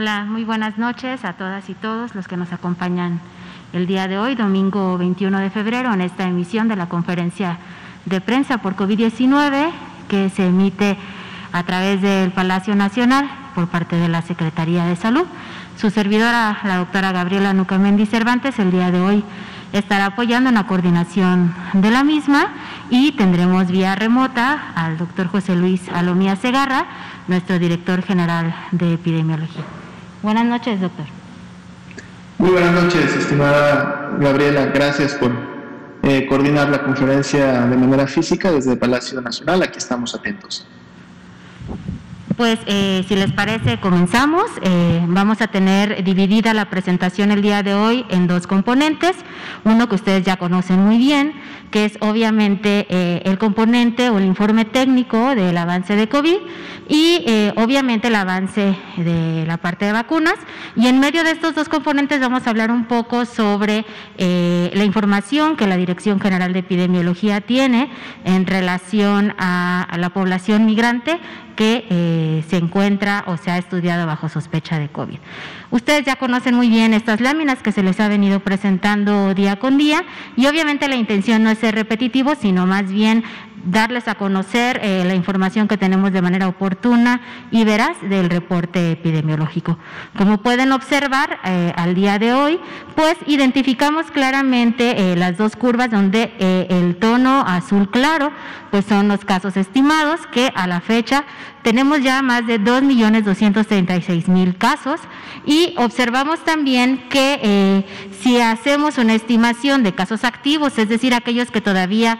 Hola, muy buenas noches a todas y todos los que nos acompañan el día de hoy, domingo 21 de febrero, en esta emisión de la conferencia de prensa por COVID-19 que se emite a través del Palacio Nacional por parte de la Secretaría de Salud. Su servidora, la doctora Gabriela Nucamendi Cervantes, el día de hoy estará apoyando en la coordinación de la misma y tendremos vía remota al doctor José Luis Alomía Segarra, nuestro director general de epidemiología. Buenas noches, doctor. Muy buenas noches, estimada Gabriela. Gracias por eh, coordinar la conferencia de manera física desde el Palacio Nacional. Aquí estamos atentos. Pues eh, si les parece, comenzamos. Eh, vamos a tener dividida la presentación el día de hoy en dos componentes. Uno que ustedes ya conocen muy bien, que es obviamente eh, el componente o el informe técnico del avance de COVID y obviamente el avance de la parte de vacunas. Y en medio de estos dos componentes vamos a hablar un poco sobre la información que la Dirección General de Epidemiología tiene en relación a, a la población migrante que eh, se encuentra o se ha estudiado bajo sospecha de COVID. Ustedes ya conocen muy bien estas láminas que se les ha venido presentando día con día y obviamente la intención no es ser repetitivo, sino más bien darles a conocer eh, la información que tenemos de manera oportuna y veraz del reporte epidemiológico. Como pueden observar eh, al día de hoy, pues identificamos claramente eh, las dos curvas donde el tono azul claro pues son los casos estimados que a la fecha tenemos ya más de 2.236.000 casos y observamos también que si hacemos una estimación de casos activos, es decir, aquellos que todavía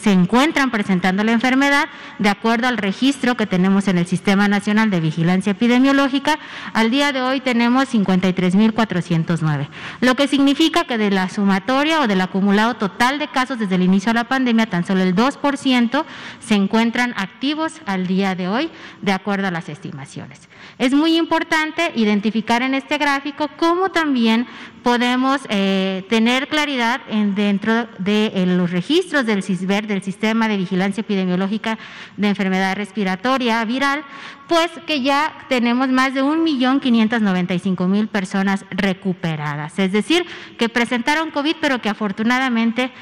se encuentran presentando la enfermedad, de acuerdo al registro que tenemos en el Sistema Nacional de Vigilancia Epidemiológica, al día de hoy tenemos 53.409, lo que significa que de la sumatoria o del acumulado total de casos desde el inicio de la pandemia, tan solo el 2% se encuentran activos al día de hoy, de acuerdo a las estimaciones. Es muy importante identificar en este gráfico cómo también podemos eh, tener claridad en, dentro de los registros del CISBER, del Sistema de Vigilancia Epidemiológica de Enfermedad Respiratoria Viral, pues que ya tenemos más de 1.595.000 personas recuperadas, es decir, que presentaron COVID, pero que afortunadamente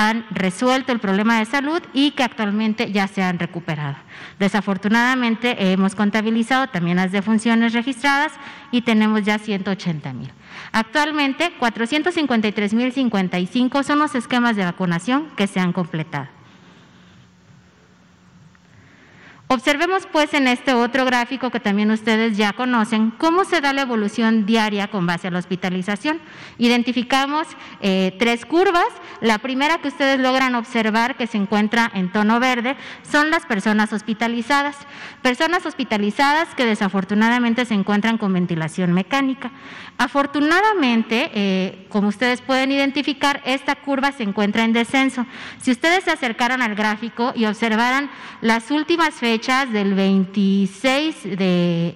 han resuelto el problema de salud y que actualmente ya se han recuperado. Desafortunadamente hemos contabilizado también las defunciones registradas y tenemos ya 180 mil. Actualmente 453.055 son los esquemas de vacunación que se han completado. Observemos pues en este otro gráfico que también ustedes ya conocen cómo se da la evolución diaria con base a la hospitalización. Identificamos eh, tres curvas. La primera que ustedes logran observar que se encuentra en tono verde son las personas hospitalizadas. Personas hospitalizadas que desafortunadamente se encuentran con ventilación mecánica. Afortunadamente, eh, como ustedes pueden identificar, esta curva se encuentra en descenso. Si ustedes se acercaran al gráfico y observaran las últimas fechas del 26 de,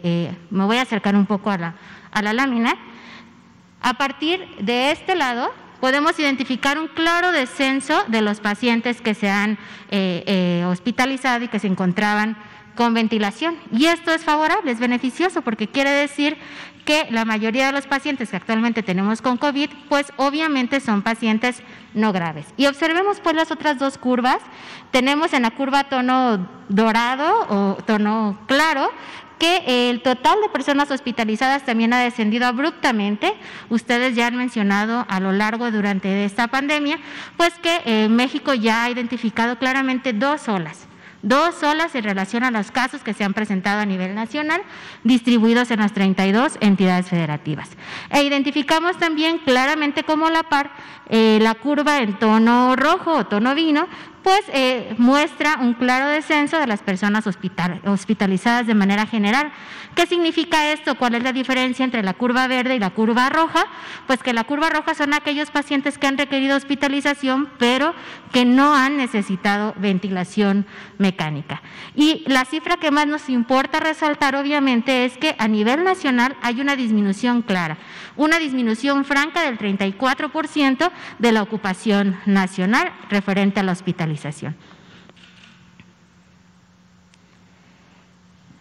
eh, me voy a acercar un poco a la, a la lámina, a partir de este lado podemos identificar un claro descenso de los pacientes que se han eh, hospitalizado y que se encontraban con ventilación. Y esto es favorable, es beneficioso, porque quiere decir que la mayoría de los pacientes que actualmente tenemos con COVID, pues obviamente son pacientes no graves. Y observemos pues las otras dos curvas. Tenemos en la curva tono dorado o tono claro que el total de personas hospitalizadas también ha descendido abruptamente. Ustedes ya han mencionado a lo largo durante esta pandemia, pues que México ya ha identificado claramente dos olas dos olas en relación a los casos que se han presentado a nivel nacional, distribuidos en las 32 entidades federativas. E identificamos también claramente como la par eh, la curva en tono rojo o tono vino, pues eh, muestra un claro descenso de las personas hospitalizadas de manera general. ¿Qué significa esto? ¿Cuál es la diferencia entre la curva verde y la curva roja? Pues que la curva roja son aquellos pacientes que han requerido hospitalización, pero que no han necesitado ventilación mecánica. Y la cifra que más nos importa resaltar, obviamente, es que a nivel nacional hay una disminución clara, una disminución franca del 34% de la ocupación nacional referente a la hospitalización.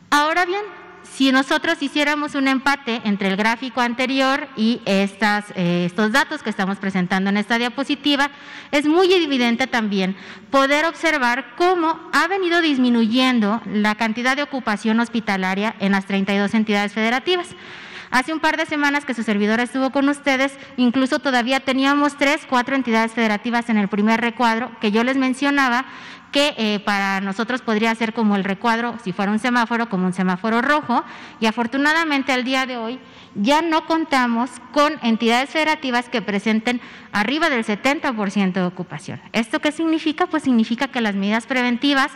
Ahora bien, si nosotros hiciéramos un empate entre el gráfico anterior y estas, eh, estos datos que estamos presentando en esta diapositiva, es muy evidente también poder observar cómo ha venido disminuyendo la cantidad de ocupación hospitalaria en las 32 entidades federativas. Hace un par de semanas que su servidora estuvo con ustedes, incluso todavía teníamos tres, cuatro entidades federativas en el primer recuadro que yo les mencionaba que eh, para nosotros podría ser como el recuadro, si fuera un semáforo, como un semáforo rojo, y afortunadamente al día de hoy ya no contamos con entidades federativas que presenten arriba del 70% de ocupación. ¿Esto qué significa? Pues significa que las medidas preventivas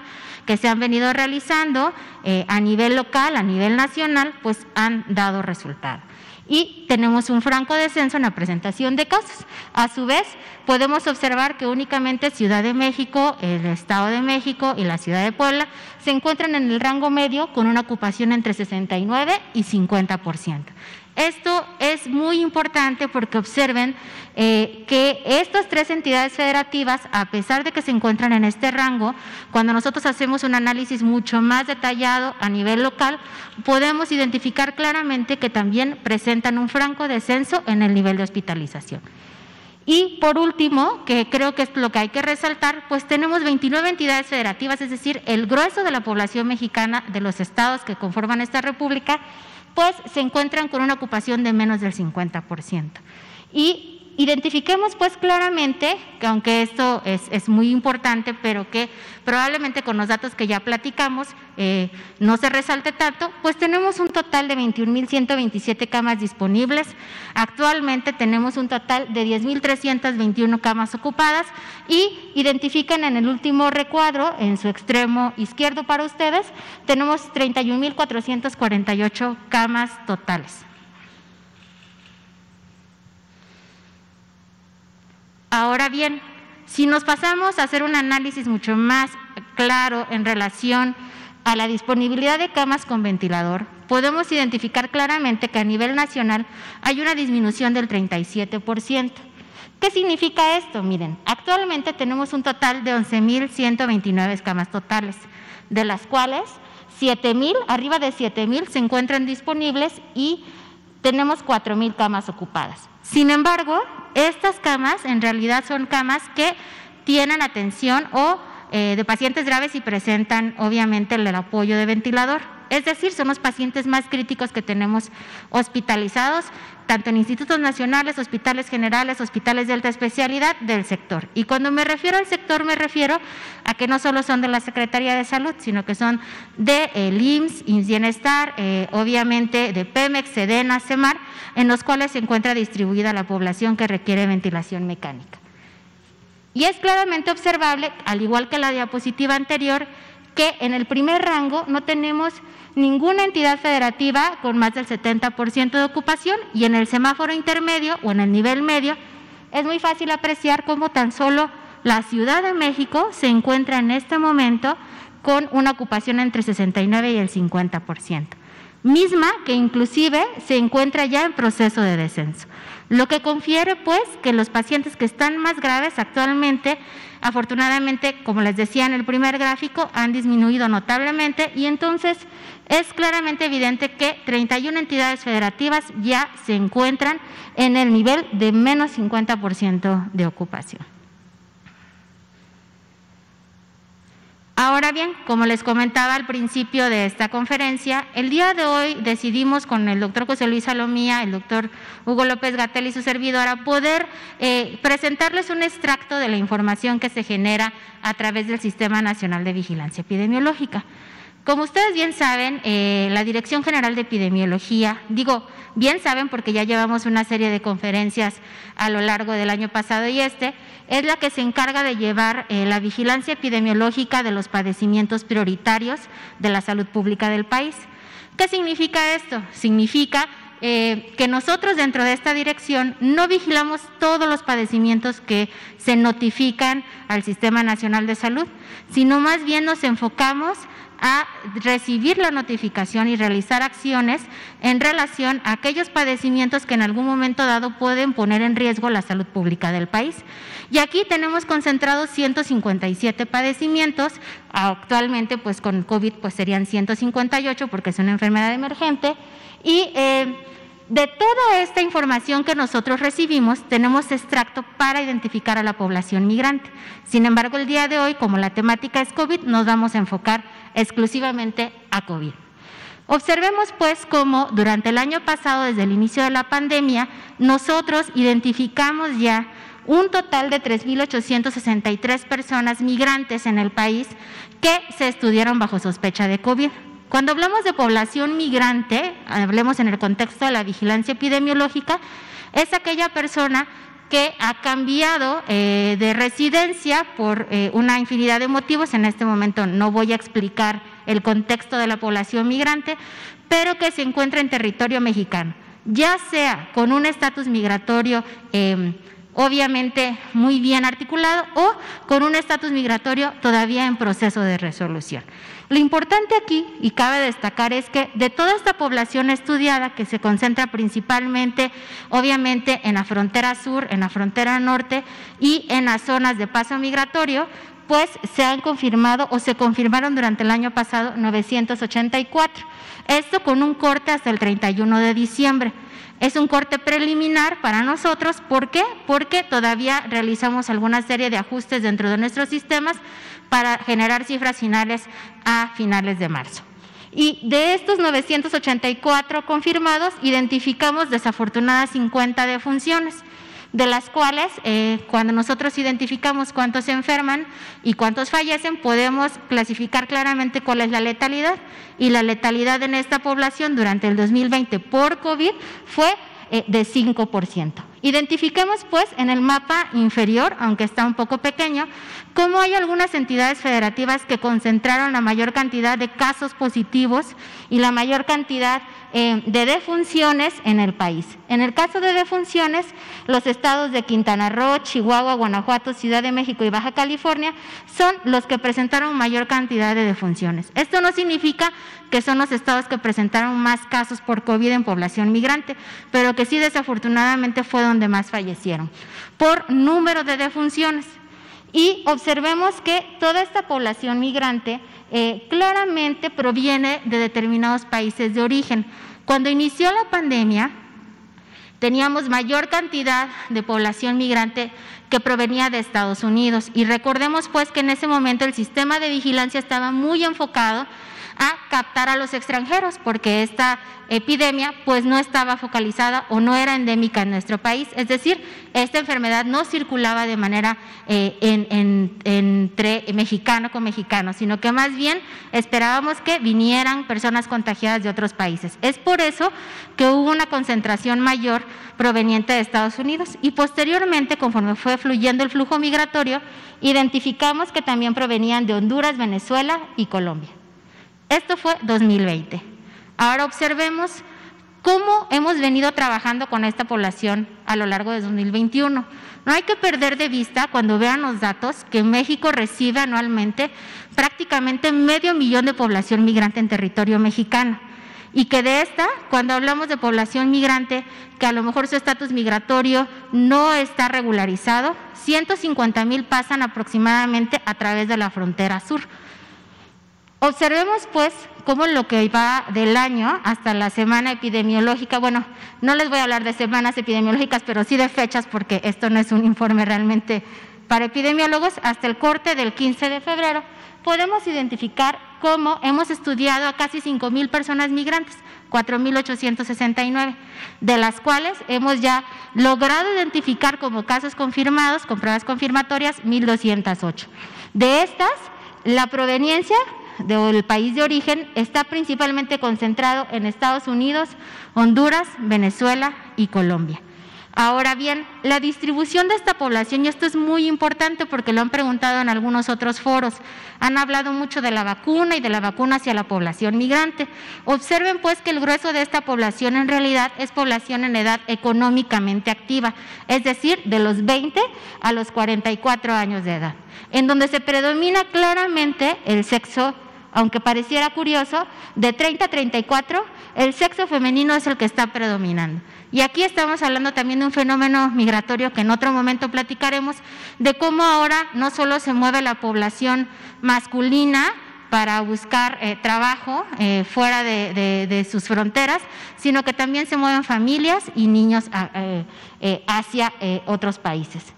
que se han venido realizando eh, a nivel local, a nivel nacional, pues han dado resultado y tenemos un franco descenso en la presentación de casos. A su vez, podemos observar que únicamente Ciudad de México, el Estado de México y la Ciudad de Puebla se encuentran en el rango medio con una ocupación entre 69 y 50 esto es muy importante porque observen eh, que estas tres entidades federativas, a pesar de que se encuentran en este rango, cuando nosotros hacemos un análisis mucho más detallado a nivel local, podemos identificar claramente que también presentan un franco descenso en el nivel de hospitalización. Y por último, que creo que es lo que hay que resaltar, pues tenemos 29 entidades federativas, es decir, el grueso de la población mexicana de los estados que conforman esta república pues se encuentran con una ocupación de menos del 50%. Y Identifiquemos pues claramente, que aunque esto es, muy importante, pero que probablemente con los datos que ya platicamos eh, no se resalte tanto, pues tenemos un total de 21.127 camas disponibles. Actualmente tenemos un total de 10.321 camas ocupadas y identifican en el último recuadro, en su extremo izquierdo para ustedes, tenemos 31.448 camas totales. Ahora bien, si nos pasamos a hacer un análisis mucho más claro en relación a la disponibilidad de camas con ventilador, podemos identificar claramente que a nivel nacional hay una disminución del 37%. ¿Qué significa esto? Miren, actualmente tenemos un total de 11.129 camas totales, de las cuales 7.000, arriba de 7.000 se encuentran disponibles y tenemos 4.000 camas ocupadas. Sin embargo, estas camas en realidad son camas que tienen atención o eh, de pacientes graves y presentan obviamente el apoyo de ventilador. Es decir, son los pacientes más críticos que tenemos hospitalizados, tanto en institutos nacionales, hospitales generales, hospitales de alta especialidad del sector. Y cuando me refiero al sector, me refiero a que no solo son de la Secretaría de Salud, sino que son de el IMSS, IMSS Bienestar, eh, obviamente de Pemex, Sedena, CEMAR, en los cuales se encuentra distribuida la población que requiere ventilación mecánica. Y es claramente observable, al igual que la diapositiva anterior, que en el primer rango no tenemos ninguna entidad federativa con más del 70% de ocupación y en el semáforo intermedio o en el nivel medio es muy fácil apreciar cómo tan solo la Ciudad de México se encuentra en este momento con una ocupación entre 69 y el 50%, misma que inclusive se encuentra ya en proceso de descenso. Lo que confiere pues que los pacientes que están más graves actualmente, afortunadamente, como les decía en el primer gráfico, han disminuido notablemente y entonces es claramente evidente que 31 entidades federativas ya se encuentran en el nivel de menos 50% de ocupación. Ahora bien, como les comentaba al principio de esta conferencia, el día de hoy decidimos con el doctor José Luis Salomía, el doctor Hugo López Gatel y su servidora poder eh, presentarles un extracto de la información que se genera a través del Sistema Nacional de Vigilancia Epidemiológica. Como ustedes bien saben, eh, la Dirección General de Epidemiología, digo, bien saben porque ya llevamos una serie de conferencias a lo largo del año pasado y este, es la que se encarga de llevar eh, la vigilancia epidemiológica de los padecimientos prioritarios de la salud pública del país. ¿Qué significa esto? Significa eh, que nosotros dentro de esta dirección no vigilamos todos los padecimientos que se notifican al Sistema Nacional de Salud, sino más bien nos enfocamos a recibir la notificación y realizar acciones en relación a aquellos padecimientos que en algún momento dado pueden poner en riesgo la salud pública del país. Y aquí tenemos concentrados 157 padecimientos, actualmente pues con COVID pues serían 158 porque es una enfermedad emergente y eh, de toda esta información que nosotros recibimos, tenemos extracto para identificar a la población migrante. Sin embargo, el día de hoy, como la temática es COVID, nos vamos a enfocar exclusivamente a COVID. Observemos pues cómo durante el año pasado, desde el inicio de la pandemia, nosotros identificamos ya un total de 3.863 personas migrantes en el país que se estudiaron bajo sospecha de COVID. Cuando hablamos de población migrante, hablemos en el contexto de la vigilancia epidemiológica, es aquella persona que ha cambiado eh, de residencia por eh, una infinidad de motivos. En este momento no voy a explicar el contexto de la población migrante, pero que se encuentra en territorio mexicano, ya sea con un estatus migratorio em, obviamente muy bien articulado o con un estatus migratorio todavía en proceso de resolución. Lo importante aquí, y cabe destacar, es que de toda esta población estudiada, que se concentra principalmente, obviamente, en la frontera sur, en la frontera norte y en las zonas de paso migratorio, pues se han confirmado o se confirmaron durante el año pasado 984. Esto con un corte hasta el 31 de diciembre. Es un corte preliminar para nosotros. ¿Por qué? Porque todavía realizamos alguna serie de ajustes dentro de nuestros sistemas para generar cifras finales a finales de marzo. Y de estos 984 confirmados, identificamos desafortunadas 50 defunciones, de las cuales eh, cuando nosotros identificamos cuántos se enferman y cuántos fallecen, podemos clasificar claramente cuál es la letalidad. Y la letalidad en esta población durante el 2020 por COVID fue eh, de 5%. Identifiquemos pues en el mapa inferior, aunque está un poco pequeño, cómo hay algunas entidades federativas que concentraron la mayor cantidad de casos positivos y la mayor cantidad eh, de defunciones en el país. En el caso de defunciones, los estados de Quintana Roo, Chihuahua, Guanajuato, Ciudad de México y Baja California son los que presentaron mayor cantidad de defunciones. Esto no significa que son los estados que presentaron más casos por COVID en población migrante, pero que sí desafortunadamente fue donde más fallecieron, por número de defunciones. Y observemos que toda esta población migrante eh, claramente proviene de determinados países de origen. Cuando inició la pandemia, teníamos mayor cantidad de población migrante que provenía de Estados Unidos. Y recordemos pues que en ese momento el sistema de vigilancia estaba muy enfocado a captar a los extranjeros, porque esta epidemia pues no estaba focalizada o no era endémica en nuestro país, es decir, esta enfermedad no circulaba de manera eh, entre mexicano con mexicano, sino que más bien esperábamos que vinieran personas contagiadas de otros países. Es por eso que hubo una concentración mayor proveniente de Estados Unidos y posteriormente, conforme fue fluyendo el flujo migratorio, identificamos que también provenían de Honduras, Venezuela y Colombia. Esto fue 2020. Ahora observemos cómo hemos venido trabajando con esta población a lo largo de 2021. No hay que perder de vista, cuando vean los datos, que México recibe anualmente prácticamente medio millón de población migrante en territorio mexicano. Y que de esta, cuando hablamos de población migrante, que a lo mejor su estatus migratorio no está regularizado, 150 mil pasan aproximadamente a través de la frontera sur. Observemos pues cómo lo que va del año hasta la semana epidemiológica, bueno, no les voy a hablar de semanas epidemiológicas, pero sí de fechas porque esto no es un informe realmente para epidemiólogos, hasta el corte del 15 de febrero, podemos identificar cómo hemos estudiado a casi 5 mil personas migrantes, 4.869, de las cuales hemos ya logrado identificar como casos confirmados, con pruebas confirmatorias, 1.208. De estas, la proveniencia del país de origen está principalmente concentrado en Estados Unidos, Honduras, Venezuela y Colombia. Ahora bien, la distribución de esta población, y esto es muy importante porque lo han preguntado en algunos otros foros, han hablado mucho de la vacuna y de la vacuna hacia la población migrante. Observen pues que el grueso de esta población en realidad es población en edad económicamente activa, es decir, de los 20 a los 44 años de edad, en donde se predomina claramente el sexo aunque pareciera curioso, de 30 a 34, el sexo femenino es el que está predominando. Y aquí estamos hablando también de un fenómeno migratorio que en otro momento platicaremos, de cómo ahora no solo se mueve la población masculina, para buscar eh, trabajo eh, fuera de, sus fronteras, sino que también se mueven familias y niños eh, hacia otros países.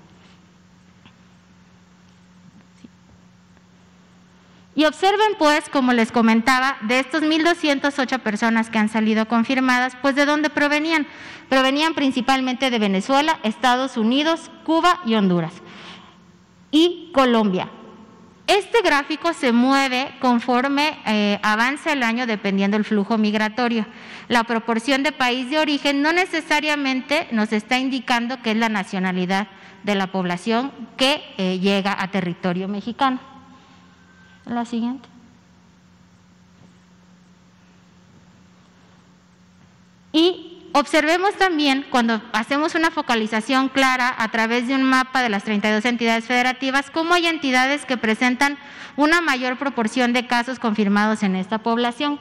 Y observen pues, como les comentaba, de estos 1.208 personas que han salido confirmadas, pues de dónde provenían. Provenían principalmente de Venezuela, Estados Unidos, Cuba y Honduras. Y Colombia. Este gráfico se mueve conforme eh, avanza el año dependiendo del flujo migratorio. La proporción de país de origen no necesariamente nos está indicando que es la nacionalidad de la población que eh, llega a territorio mexicano. La siguiente. Y observemos también cuando hacemos una focalización clara a través de un mapa de las 32 entidades federativas, cómo hay entidades que presentan una mayor proporción de casos confirmados en esta población.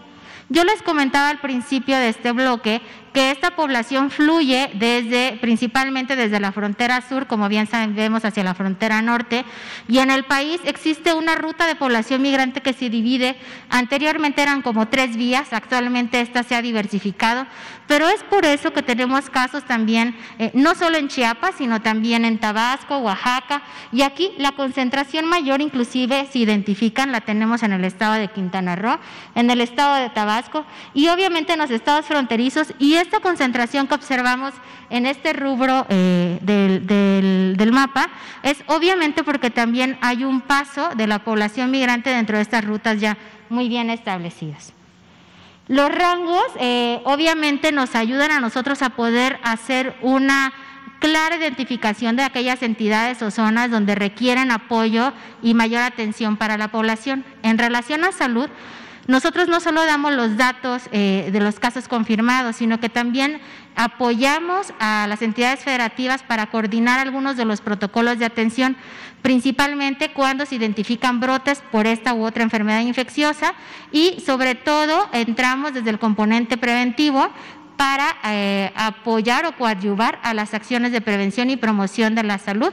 Yo les comentaba al principio de este bloque que esta población fluye desde, principalmente desde la frontera sur, como bien sabemos, hacia la frontera norte, y en el país existe una ruta de población migrante que se divide, anteriormente eran como tres vías, actualmente esta se ha diversificado, pero es por eso que tenemos casos también, eh, no solo en Chiapas, sino también en Tabasco, Oaxaca, y aquí la concentración mayor inclusive se identifican, la tenemos en el estado de Quintana Roo, en el estado de Tabasco, y obviamente en los estados fronterizos, y esta concentración que observamos en este rubro eh, del, mapa es obviamente porque también hay un paso de la población migrante dentro de estas rutas ya muy bien establecidas. Los rangos eh, obviamente nos ayudan a nosotros a poder hacer una clara identificación de aquellas entidades o zonas donde requieren apoyo y mayor atención para la población. En relación a salud, nosotros no solo damos los datos eh, de los casos confirmados, sino que también apoyamos a las entidades federativas para coordinar algunos de los protocolos de atención, principalmente cuando se identifican brotes por esta u otra enfermedad infecciosa y sobre todo entramos desde el componente preventivo para eh, apoyar o coadyuvar a las acciones de prevención y promoción de la salud,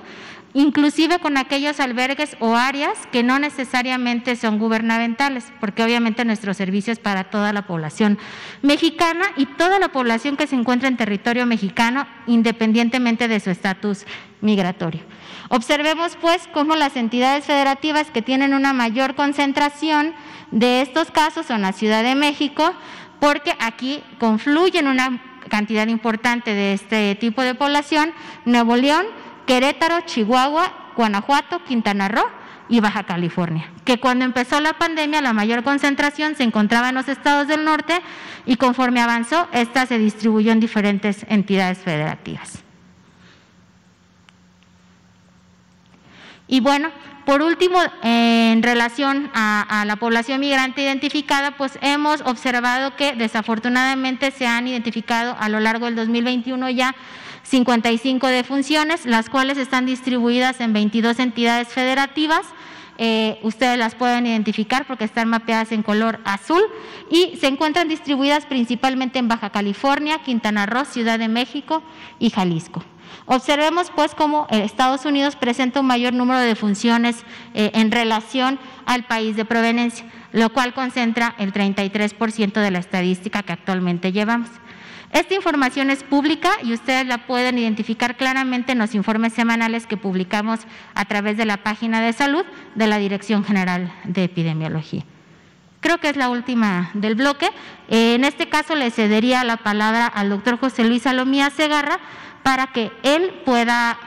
inclusive con aquellos albergues o áreas que no necesariamente son gubernamentales, porque obviamente nuestro servicio es para toda la población mexicana y toda la población que se encuentra en territorio mexicano, independientemente de su estatus migratorio. Observemos pues cómo las entidades federativas que tienen una mayor concentración de estos casos son la Ciudad de México, porque aquí confluyen una cantidad importante de este tipo de población, Nuevo León, Querétaro, Chihuahua, Guanajuato, Quintana Roo y Baja California, que cuando empezó la pandemia la mayor concentración se encontraba en los estados del norte y conforme avanzó, esta se distribuyó en diferentes entidades federativas. Y bueno, por último, en relación a, a, la población migrante identificada, pues hemos observado que desafortunadamente se han identificado a lo largo del 2021 ya 55 defunciones, las cuales están distribuidas en 22 entidades federativas. Eh, ustedes las pueden identificar porque están mapeadas en color azul y se encuentran distribuidas principalmente en Baja California, Quintana Roo, Ciudad de México y Jalisco. Observemos pues cómo Estados Unidos presenta un mayor número de funciones eh, en relación al país de proveniencia, lo cual concentra el 33% de la estadística que actualmente llevamos. Esta información es pública y ustedes la pueden identificar claramente en los informes semanales que publicamos a través de la página de salud de la Dirección General de Epidemiología. Creo que es la última del bloque. En este caso le cedería la palabra al doctor José Luis Salomía Segarra para que él pueda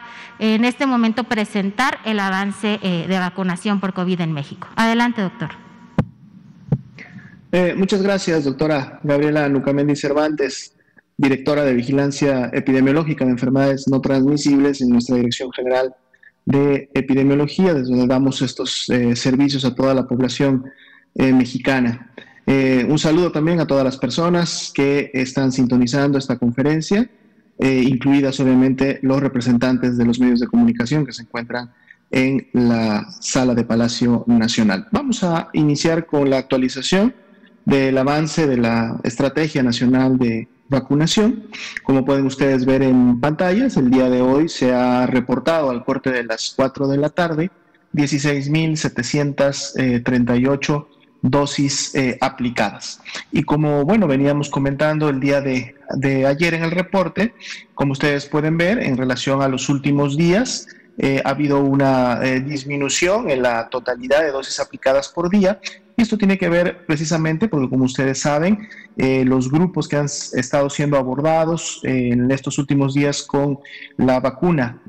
en este momento presentar el avance eh, de vacunación por COVID en México. Adelante, doctor. Eh, muchas gracias, doctora Gabriela Nucamendi Cervantes directora de Vigilancia Epidemiológica de Enfermedades No Transmisibles en nuestra Dirección General de Epidemiología, desde donde damos estos eh, servicios a toda la población eh, mexicana. Eh, un saludo también a todas las personas que están sintonizando esta conferencia, incluidas obviamente los representantes de los medios de comunicación que se encuentran en la sala de Palacio Nacional. Vamos a iniciar con la actualización del avance de la Estrategia Nacional de Vacunación. Como pueden ustedes ver en pantallas, el día de hoy se ha reportado al corte de las 4 de la tarde 16.738 dosis eh, aplicadas. Y como, bueno, veníamos comentando el día de, ayer en el reporte, como ustedes pueden ver, en relación a los últimos días, eh, ha habido una eh, disminución en la totalidad de dosis aplicadas por día. Y esto tiene que ver precisamente porque, como ustedes saben, los grupos que han estado siendo abordados en estos últimos días con la vacuna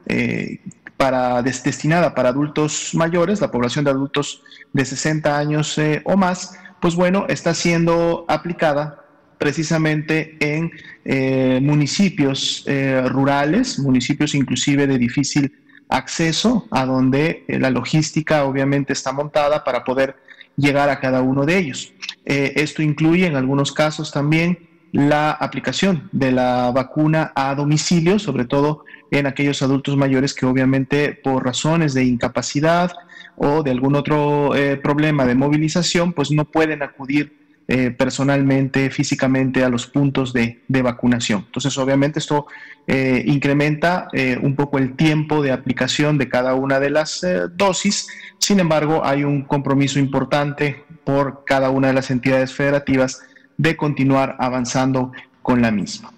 para, destinada para adultos mayores, la población de adultos de 60 años eh, o más, pues bueno, está siendo aplicada precisamente en eh, municipios eh, rurales, municipios inclusive de difícil acceso, a donde la logística obviamente está montada para poder llegar a cada uno de ellos. esto incluye en algunos casos también la aplicación de la vacuna a domicilio, sobre todo en aquellos adultos mayores que obviamente por razones de incapacidad o de algún otro eh, problema de movilización, pues no pueden acudir eh, personalmente, físicamente a los puntos de, vacunación. Entonces, obviamente esto eh, incrementa un poco el tiempo de aplicación de cada una de las dosis. Sin embargo, hay un compromiso importante por cada una de las entidades federativas de continuar avanzando con la misma.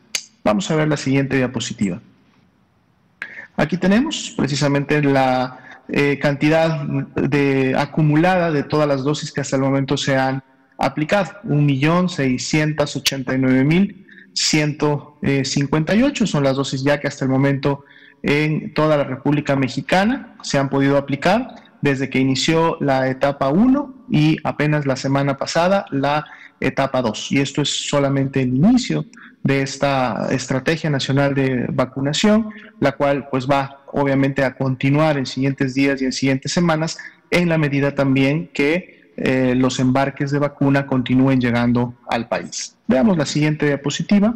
Vamos a ver la siguiente diapositiva. Aquí tenemos precisamente la eh, cantidad de, acumulada de todas las dosis que hasta el momento se han aplicado, 1.689.158 son las dosis ya que hasta el momento en toda la República Mexicana se han podido aplicar desde que inició la etapa 1 y apenas la semana pasada la etapa 2. Y esto es solamente el inicio de esta estrategia nacional de vacunación, la cual pues va obviamente a continuar en siguientes días y en siguientes semanas, en la medida también que eh, los embarques de vacuna continúen llegando al país. Veamos la siguiente diapositiva.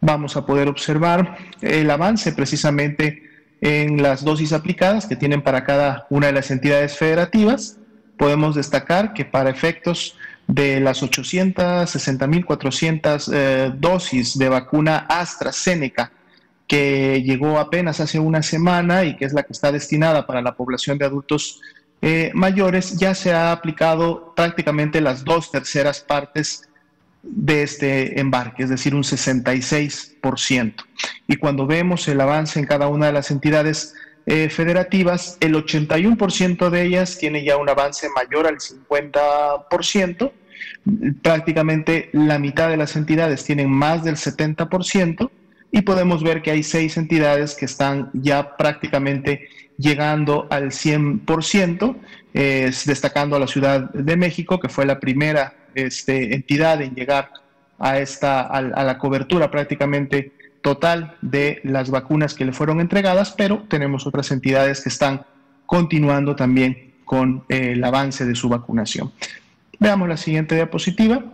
Vamos a poder observar el avance precisamente en las dosis aplicadas que tienen para cada una de las entidades federativas. Podemos destacar que para efectos de las 860.400 eh, dosis de vacuna AstraZeneca que llegó apenas hace una semana y que es la que está destinada para la población de adultos eh, mayores, ya se ha aplicado prácticamente las dos terceras partes de este embarque, es decir, un 66%. Y cuando vemos el avance en cada una de las entidades eh, federativas, el 81% de ellas tiene ya un avance mayor al 50%, prácticamente la mitad de las entidades tienen más del 70% y podemos ver que hay seis entidades que están ya prácticamente llegando al 100%, destacando a la Ciudad de México, que fue la primera este, entidad en llegar a, esta, a, la cobertura prácticamente total de las vacunas que le fueron entregadas, pero tenemos otras entidades que están continuando también con el avance de su vacunación. Veamos la siguiente diapositiva.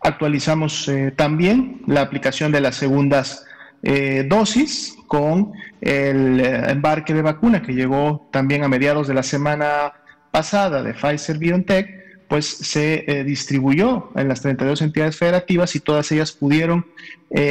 Actualizamos eh, también la aplicación de las segundas eh, dosis con el eh, embarque de vacuna que llegó también a mediados de la semana pasada de Pfizer BioNTech, pues se distribuyó en las 32 entidades federativas y todas ellas pudieron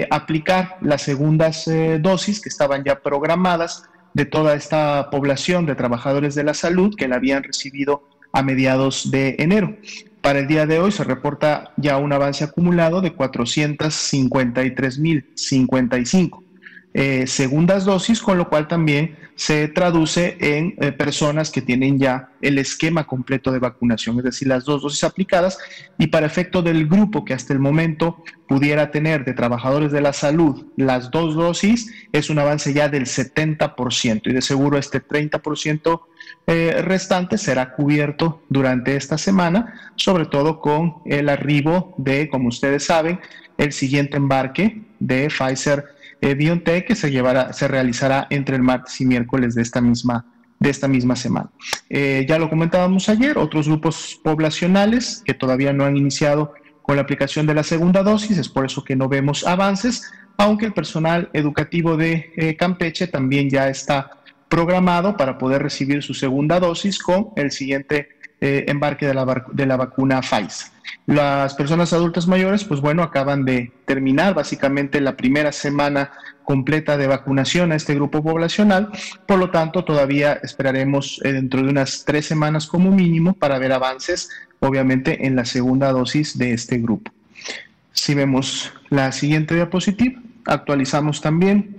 aplicar las segundas dosis que estaban ya programadas de toda esta población de trabajadores de la salud que la habían recibido a mediados de enero. Para el día de hoy se reporta ya un avance acumulado de 453.055 eh, segundas dosis, con lo cual también se traduce en eh, personas que tienen ya el esquema completo de vacunación, es decir, las dos dosis aplicadas, y para efecto del grupo que hasta el momento pudiera tener de trabajadores de la salud las dos dosis, es un avance ya del 70%, y de seguro este 30% eh, restante será cubierto durante esta semana, sobre todo con el arribo de, como ustedes saben, el siguiente embarque de Pfizer eh, BioNTech que se, llevará, se realizará entre el martes y miércoles de esta misma, de esta misma semana. Eh, ya lo comentábamos ayer, otros grupos poblacionales que todavía no han iniciado con la aplicación de la segunda dosis, es por eso que no vemos avances, aunque el personal educativo de Campeche también ya está programado para poder recibir su segunda dosis con el siguiente eh, embarque de la, de la vacuna Pfizer. Las personas adultas mayores, pues bueno, acaban de terminar básicamente la primera semana completa de vacunación a este grupo poblacional, por lo tanto todavía esperaremos eh, dentro de unas tres semanas como mínimo para ver avances, obviamente, en la segunda dosis de este grupo. Si vemos la siguiente diapositiva, actualizamos también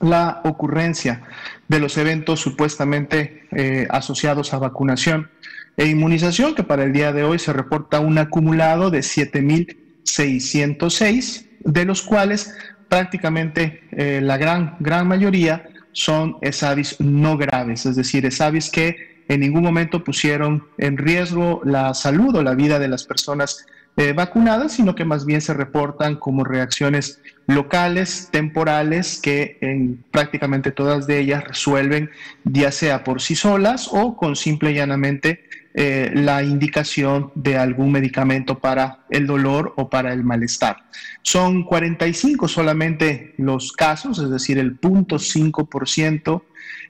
la ocurrencia de los eventos supuestamente eh, asociados a vacunación e inmunización, que para el día de hoy se reporta un acumulado de 7.606, de los cuales prácticamente eh, la gran, gran mayoría son ESAVIS no graves, es decir, ESAVIS que en ningún momento pusieron en riesgo la salud o la vida de las personas eh, vacunadas, sino que más bien se reportan como reacciones locales, temporales, que en prácticamente todas de ellas resuelven ya sea por sí solas o con simple y llanamente eh, la indicación de algún medicamento para el dolor o para el malestar. Son 45 solamente los casos, es decir, el 0.5%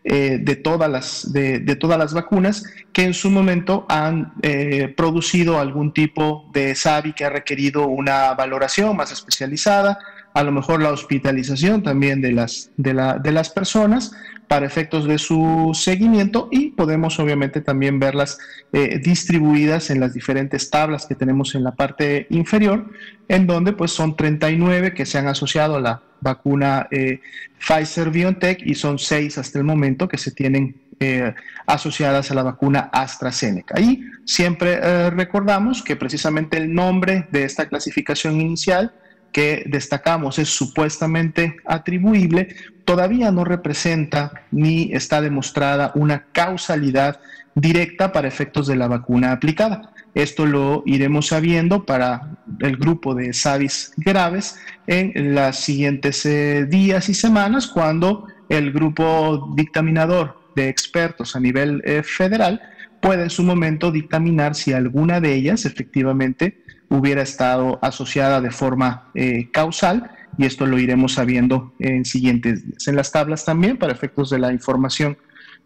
eh, de, todas las, de, todas las vacunas que en su momento han eh, producido algún tipo de SAVI que ha requerido una valoración más especializada, a lo mejor la hospitalización también de las, de, la, de las personas para efectos de su seguimiento y podemos obviamente también verlas eh, distribuidas en las diferentes tablas que tenemos en la parte inferior, en donde pues son 39 que se han asociado a la vacuna eh, Pfizer BioNTech y son 6 hasta el momento que se tienen eh, asociadas a la vacuna AstraZeneca. Y siempre recordamos que precisamente el nombre de esta clasificación inicial que destacamos es supuestamente atribuible, todavía no representa ni está demostrada una causalidad directa para efectos de la vacuna aplicada. Esto lo iremos sabiendo para el grupo de SAVIS graves en los siguientes eh, días y semanas cuando el grupo dictaminador de expertos a nivel eh, federal pueda en su momento dictaminar si alguna de ellas efectivamente hubiera estado asociada de forma eh, causal y esto lo iremos sabiendo en siguientes días. En las tablas también, para efectos de la información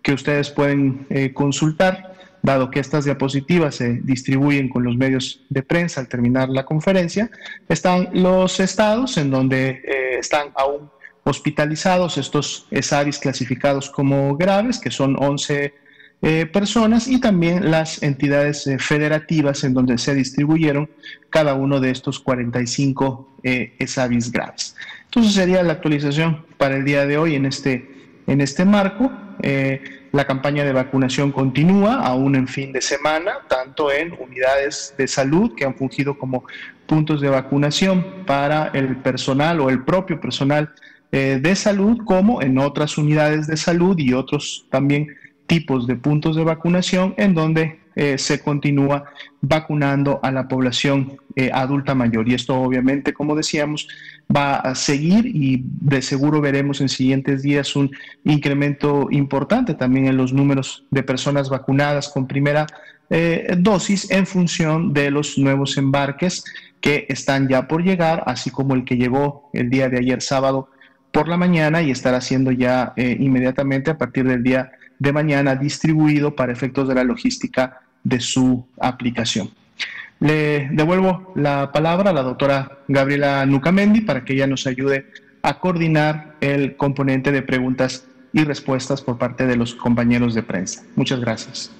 que ustedes pueden eh, consultar, dado que estas diapositivas se distribuyen con los medios de prensa al terminar la conferencia, están los estados en donde eh, están aún hospitalizados estos ESAVIS clasificados como graves, que son 11 eh, personas y también las entidades eh, federativas en donde se distribuyeron cada uno de estos 45 eh, ESAVIS graves. Entonces sería la actualización para el día de hoy en este, en este marco. la campaña de vacunación continúa aún en fin de semana, tanto en unidades de salud que han fungido como puntos de vacunación para el personal o el propio personal de salud, como en otras unidades de salud y otros también tipos de puntos de vacunación en donde eh, se continúa vacunando a la población eh, adulta mayor. Y esto obviamente, como decíamos, va a seguir y de seguro veremos en siguientes días un incremento importante también en los números de personas vacunadas con primera eh, dosis en función de los nuevos embarques que están ya por llegar, así como el que llegó el día de ayer sábado por la mañana y estará siendo ya inmediatamente a partir del día de mañana distribuido para efectos de la logística de su aplicación. Le devuelvo la palabra a la doctora Gabriela Nucamendi para que ella nos ayude a coordinar el componente de preguntas y respuestas por parte de los compañeros de prensa. Muchas gracias.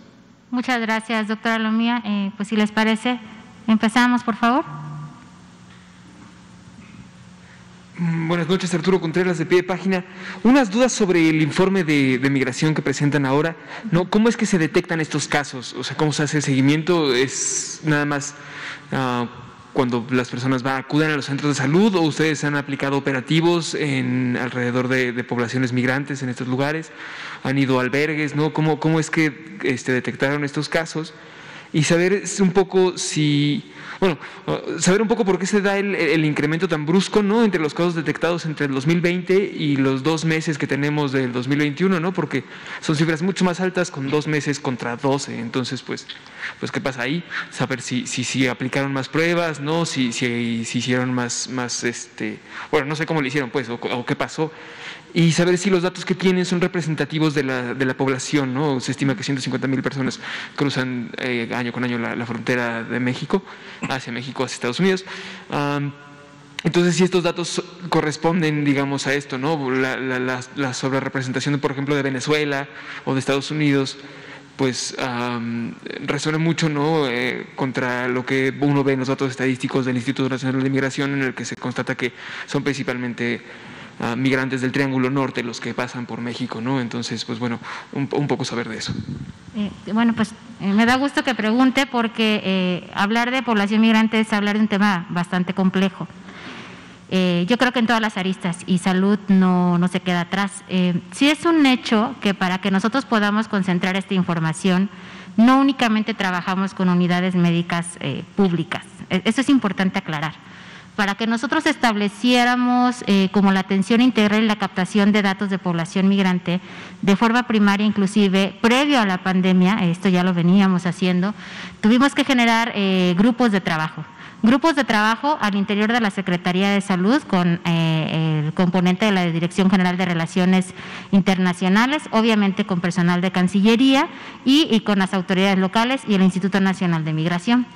Muchas gracias, doctora Lomía. Eh, pues si les parece, empezamos, por favor. Buenas noches, Arturo Contreras de pie de página. Unas dudas sobre el informe de, migración que presentan ahora. ¿no? ¿Cómo es que se detectan estos casos? O sea, ¿cómo se hace el seguimiento? ¿Es nada más ah, cuando las personas acuden a los centros de salud o ustedes han aplicado operativos en alrededor de, poblaciones migrantes en estos lugares? ¿Han ido a albergues? ¿no? ¿Cómo, cómo es que este, detectaron estos casos? Y saber un poco si bueno, saber un poco por qué se da el, incremento tan brusco, ¿no? Entre los casos detectados entre el 2020 y los dos meses que tenemos del 2021, ¿no? Porque son cifras mucho más altas con dos meses contra 12. Entonces, pues, pues ¿qué pasa ahí? Saber si, si, si aplicaron más pruebas, ¿no? Si, si, hicieron más, más, este, bueno, no sé cómo lo hicieron, pues, o, qué pasó. Y saber si los datos que tienen son representativos de la, de la población, ¿no? Se estima que 150 mil personas cruzan eh, año con año la, frontera de México, hacia México, hacia Estados Unidos. entonces, si estos datos corresponden, digamos, a esto, ¿no? La, la, la, sobre representación, por ejemplo, de Venezuela o de Estados Unidos, pues resuena mucho ¿no? Eh, contra lo que uno ve en los datos estadísticos del Instituto Nacional de Migración, en el que se constata que son principalmente migrantes del Triángulo Norte los que pasan por México, ¿no? Entonces, pues bueno, un, poco saber de eso. Eh, bueno, pues eh, me da gusto que pregunte porque hablar de población migrante es hablar de un tema bastante complejo. Eh, yo creo que en todas las aristas y salud no, no se queda atrás. Eh, sí es un hecho que para que nosotros podamos concentrar esta información, no únicamente trabajamos con unidades médicas eh, públicas. E, eso es importante aclarar. Para que nosotros estableciéramos eh, como la atención integral y la captación de datos de población migrante de forma primaria, inclusive previo a la pandemia, esto ya lo veníamos haciendo, tuvimos que generar grupos de trabajo grupos de trabajo al interior de la Secretaría de Salud con eh, el componente de la Dirección General de Relaciones Internacionales, obviamente con personal de Cancillería y, con las autoridades locales y el Instituto Nacional de Migración.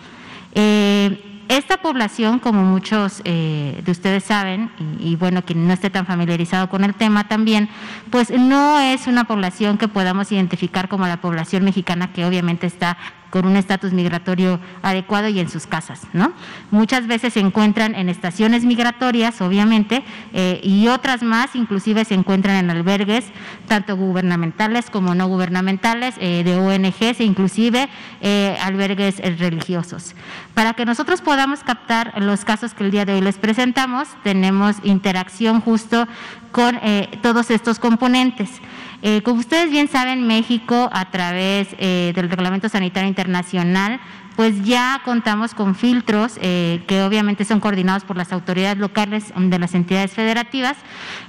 Eh, esta población, como muchos eh, de ustedes saben, y, bueno, quien no esté tan familiarizado con el tema también, pues no es una población que podamos identificar como la población mexicana que obviamente está con un estatus migratorio adecuado y en sus casas, ¿no? Muchas veces se encuentran en estaciones migratorias, obviamente, eh, y otras más, inclusive se encuentran en albergues, tanto gubernamentales como no gubernamentales, eh, de ONGs e inclusive eh, albergues religiosos. Para que nosotros podamos captar los casos que el día de hoy les presentamos, tenemos interacción justo con todos estos componentes. Eh, como ustedes bien saben, México, a través eh, del Reglamento Sanitario Internacional, pues ya contamos con filtros eh, que obviamente son coordinados por las autoridades locales de las entidades federativas,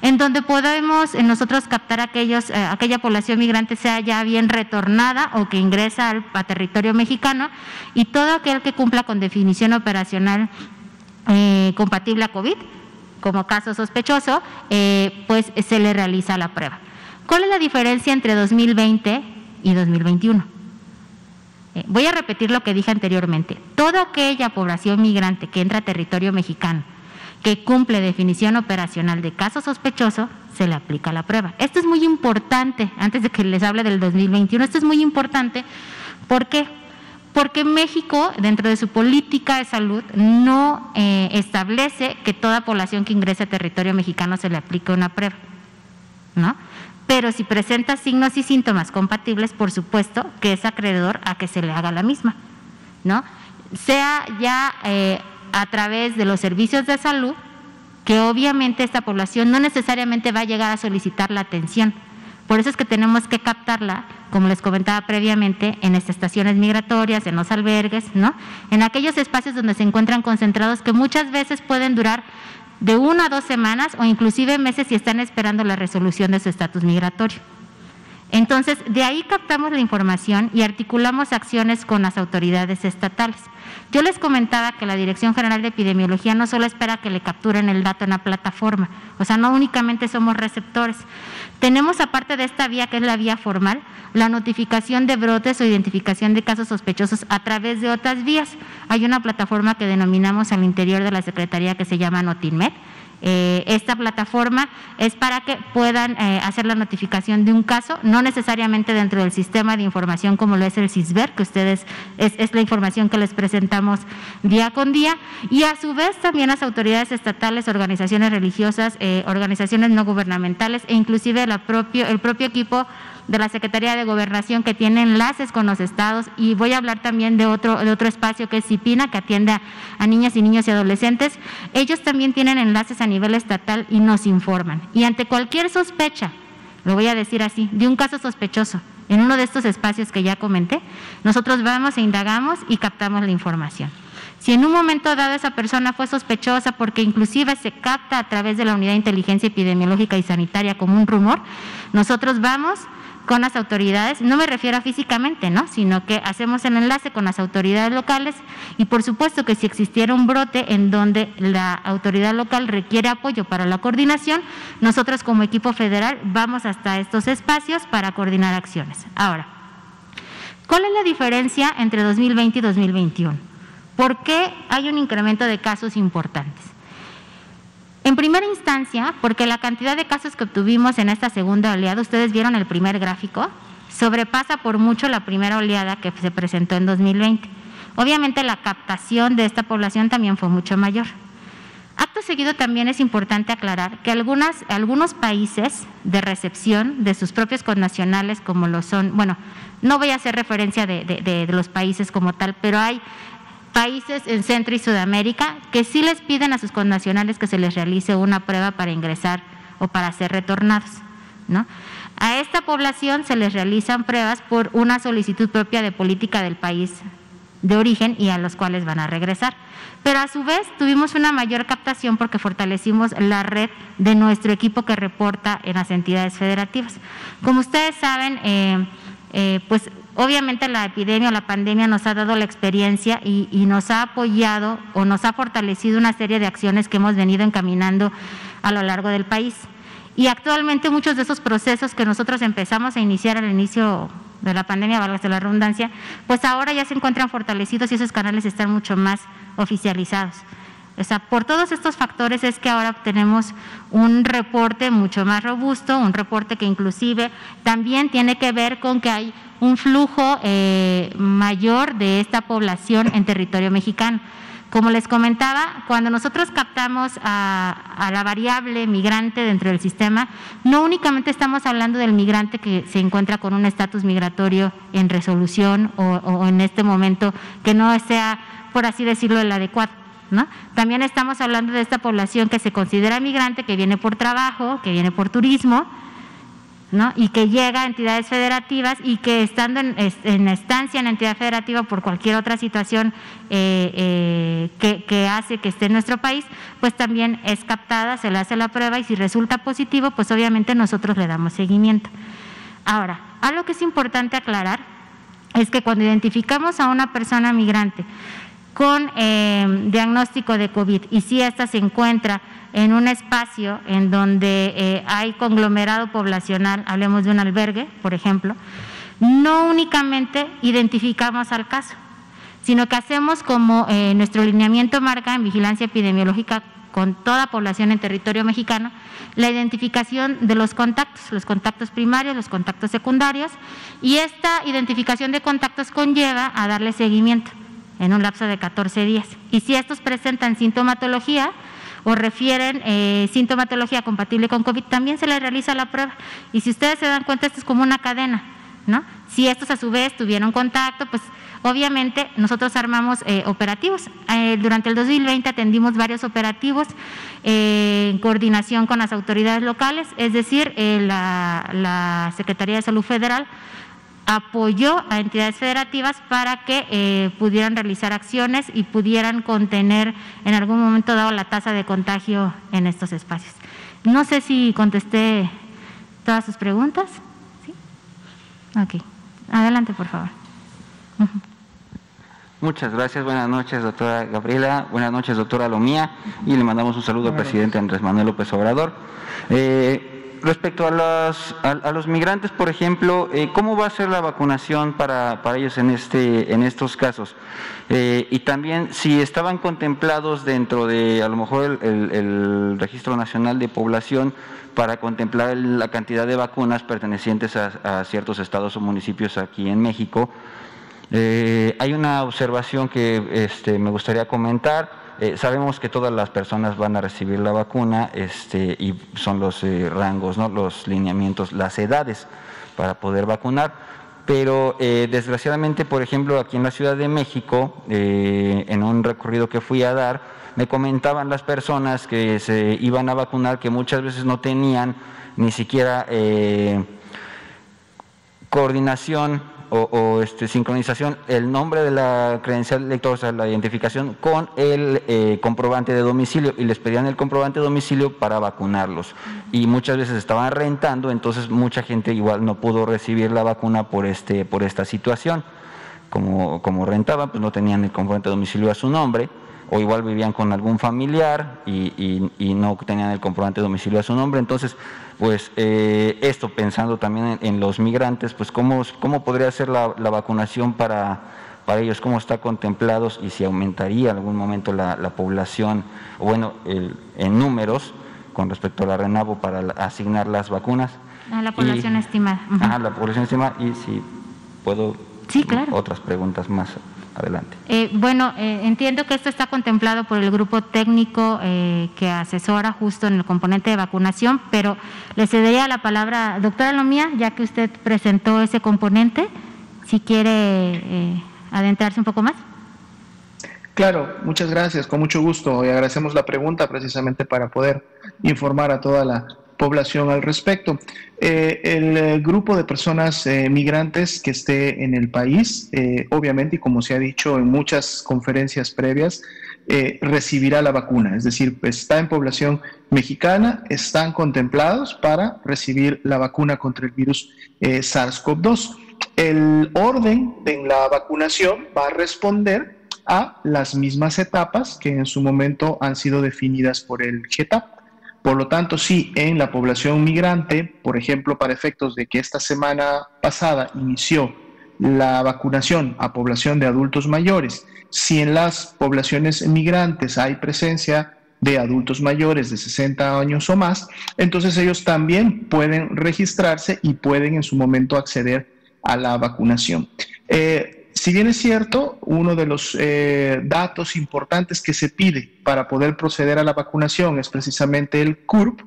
en donde podemos nosotros captar aquellos, aquella población migrante sea ya bien retornada o que ingresa al, a territorio mexicano y todo aquel que cumpla con definición operacional compatible a COVID, como caso sospechoso, pues se le realiza la prueba. ¿Cuál es la diferencia entre 2020 y 2021? Eh, voy a repetir lo que dije anteriormente. Toda aquella población migrante que entra a territorio mexicano que cumple definición operacional de caso sospechoso, se le aplica la prueba. Esto es muy importante, antes de que les hable del 2021, esto es muy importante. ¿Por qué? Porque México, dentro de su política de salud, no eh, establece que toda población que ingrese a territorio mexicano se le aplique una prueba. ¿No? Pero si presenta signos y síntomas compatibles, por supuesto que es acreedor a que se le haga la misma, ¿no? Sea ya eh, a través de los servicios de salud, que obviamente esta población no necesariamente va a llegar a solicitar la atención. Por eso es que tenemos que captarla, como les comentaba previamente, en estas estaciones migratorias, en los albergues, ¿no? En aquellos espacios donde se encuentran concentrados que muchas veces pueden durar de una a dos semanas o inclusive meses si están esperando la resolución de su estatus migratorio. Entonces, de ahí captamos la información y articulamos acciones con las autoridades estatales. Yo les comentaba que la Dirección General de Epidemiología no solo espera que le capturen el dato en la plataforma, o sea, no únicamente somos receptores. Tenemos, aparte de esta vía, que es la vía formal, la notificación de brotes o identificación de casos sospechosos a través de otras vías. Hay una plataforma que denominamos al interior de la Secretaría que se llama Notinmed, eh, esta plataforma es para que puedan eh, hacer la notificación de un caso, no necesariamente dentro del sistema de información como lo es el CISBER, que ustedes es, la información que les presentamos día con día, y a su vez también las autoridades estatales, organizaciones religiosas, eh, organizaciones no gubernamentales e inclusive el propio equipo de la Secretaría de Gobernación que tiene enlaces con los estados y voy a hablar también de otro, de otro espacio que es CIPINA, que atiende a, niñas y niños y adolescentes. Ellos también tienen enlaces a nivel estatal y nos informan. Y ante cualquier sospecha, lo voy a decir así, de un caso sospechoso en uno de estos espacios que ya comenté, nosotros vamos e indagamos y captamos la información. Si en un momento dado esa persona fue sospechosa porque inclusive se capta a través de la unidad de inteligencia epidemiológica y sanitaria como un rumor, nosotros vamos, con las autoridades, no me refiero a físicamente, ¿no? Sino que hacemos el enlace con las autoridades locales y por supuesto que si existiera un brote en donde la autoridad local requiere apoyo para la coordinación, nosotros como equipo federal vamos hasta estos espacios para coordinar acciones. Ahora, ¿cuál es la diferencia entre 2020 y 2021? ¿Por qué hay un incremento de casos importantes? En primera instancia, porque la cantidad de casos que obtuvimos en esta segunda oleada, ustedes vieron el primer gráfico, sobrepasa por mucho la primera oleada que se presentó en 2020. Obviamente la captación de esta población también fue mucho mayor. Acto seguido también es importante aclarar que algunos países de recepción de sus propios connacionales, como lo son, bueno, no voy a hacer referencia de los países como tal, pero hay países en Centro y Sudamérica que sí les piden a sus connacionales que se les realice una prueba para ingresar o para ser retornados. ¿no? A esta población se les realizan pruebas por una solicitud propia de política del país de origen y a los cuales van a regresar. Pero a su vez tuvimos una mayor captación porque fortalecimos la red de nuestro equipo que reporta en las entidades federativas. Como ustedes saben, eh, eh, pues Obviamente la epidemia o la pandemia nos ha dado la experiencia y, nos ha apoyado o nos ha fortalecido una serie de acciones que hemos venido encaminando a lo largo del país. Y actualmente muchos de esos procesos que nosotros empezamos a iniciar al inicio de la pandemia, valga la redundancia, pues ahora ya se encuentran fortalecidos y esos canales están mucho más oficializados. O sea, por todos estos factores es que ahora tenemos un reporte mucho más robusto, un reporte que inclusive también tiene que ver con que hay un flujo eh, mayor de esta población en territorio mexicano. Como les comentaba, cuando nosotros captamos a, la variable migrante dentro del sistema, no únicamente estamos hablando del migrante que se encuentra con un estatus migratorio en resolución o en este momento que no sea, por así decirlo, el adecuado también estamos hablando de esta población que se considera migrante, que viene por trabajo, que viene por turismo, y que llega a entidades federativas y que estando en, estancia en entidad federativa por cualquier otra situación eh, eh, que, hace que esté en nuestro país, pues también es captada, se le hace la prueba y si resulta positivo, pues obviamente nosotros le damos seguimiento. Ahora, algo que es importante aclarar es que cuando identificamos a una persona migrante con eh, diagnóstico de COVID. Y si ésta se encuentra en un espacio en donde eh, hay conglomerado poblacional, hablemos de un albergue, por ejemplo, no únicamente identificamos al caso, sino que hacemos como eh, nuestro lineamiento marca en vigilancia epidemiológica con toda población en territorio mexicano, la identificación de los contactos, los contactos primarios, los contactos secundarios, y esta identificación de contactos conlleva a darle seguimiento en un lapso de 14 días. Y si estos presentan sintomatología o refieren eh, sintomatología compatible con COVID, también se les realiza la prueba. Y si ustedes se dan cuenta, esto es como una cadena, ¿no? Si estos a su vez tuvieron contacto, pues obviamente nosotros armamos eh, operativos. Eh, durante el 2020 atendimos varios operativos en coordinación con las autoridades locales, es decir, la, la Secretaría de Salud Federal apoyó a entidades federativas para que eh, pudieran realizar acciones y pudieran contener en algún momento dado la tasa de contagio en estos espacios. No sé si contesté todas sus preguntas. ¿Sí? Ok. Adelante, por favor. Muchas gracias. Buenas noches, doctora Gabriela. Buenas noches, doctora Lomía. Y le mandamos un saludo al presidente Andrés Manuel López Obrador. Eh, respecto a los, a, los migrantes, por ejemplo, eh, ¿cómo va a ser la vacunación para, para ellos en, este, en estos casos? Eh, y también si estaban contemplados dentro de a lo mejor el, Registro Nacional de Población para contemplar la cantidad de vacunas pertenecientes a, ciertos estados o municipios aquí en México. Eh, hay una observación que este, me gustaría comentar. Eh, sabemos que todas las personas van a recibir la vacuna este, y son los eh, rangos, ¿no? los lineamientos, las edades para poder vacunar. Pero eh, desgraciadamente, por ejemplo, aquí en la Ciudad de México, en un recorrido que fui a dar, me comentaban las personas que se iban a vacunar que muchas veces no tenían ni siquiera coordinación o, este, sincronización el nombre de la credencial lector, o sea, la identificación con el eh, comprobante de domicilio y les pedían el comprobante de domicilio para vacunarlos. Y muchas veces estaban rentando, entonces mucha gente igual no pudo recibir la vacuna por, este, por esta situación. Como, como rentaban, pues no tenían el comprobante de domicilio a su nombre o igual vivían con algún familiar y, no tenían el comprobante de domicilio a su nombre. Entonces, pues eh, esto pensando también en, los migrantes, pues cómo, cómo podría ser la, vacunación para, para ellos, cómo está contemplado y si aumentaría en algún momento la, población, o bueno, en números con respecto a la RENAVO para asignar las vacunas. A la población estimada. A la población estimada y si puedo sí, claro. otras preguntas más adelante. Eh, bueno, eh, entiendo que esto está contemplado por el grupo técnico eh, que asesora justo en el componente de vacunación, pero le cedería la palabra, doctora Lomía, ya que usted presentó ese componente, si quiere adentrarse un poco más. Claro, muchas gracias, con mucho gusto y agradecemos la pregunta precisamente para poder informar a toda la población al respecto. Eh, el eh, grupo de personas eh, migrantes que esté en el país, obviamente, y como se ha dicho en muchas conferencias previas, recibirá la vacuna, es decir, está en población mexicana, están contemplados para recibir la vacuna contra el virus SARS-CoV-2. El orden de la vacunación va a responder a las mismas etapas que en su momento han sido definidas por el GETAP. Por lo tanto, si en la población migrante, por ejemplo, para efectos de que esta semana pasada inició la vacunación a población de adultos mayores, si en las poblaciones migrantes hay presencia de adultos mayores de 60 años o más, entonces ellos también pueden registrarse y pueden en su momento acceder a la vacunación. Eh, si bien es cierto, uno de los eh, datos importantes que se pide para poder proceder a la vacunación es precisamente el CURP,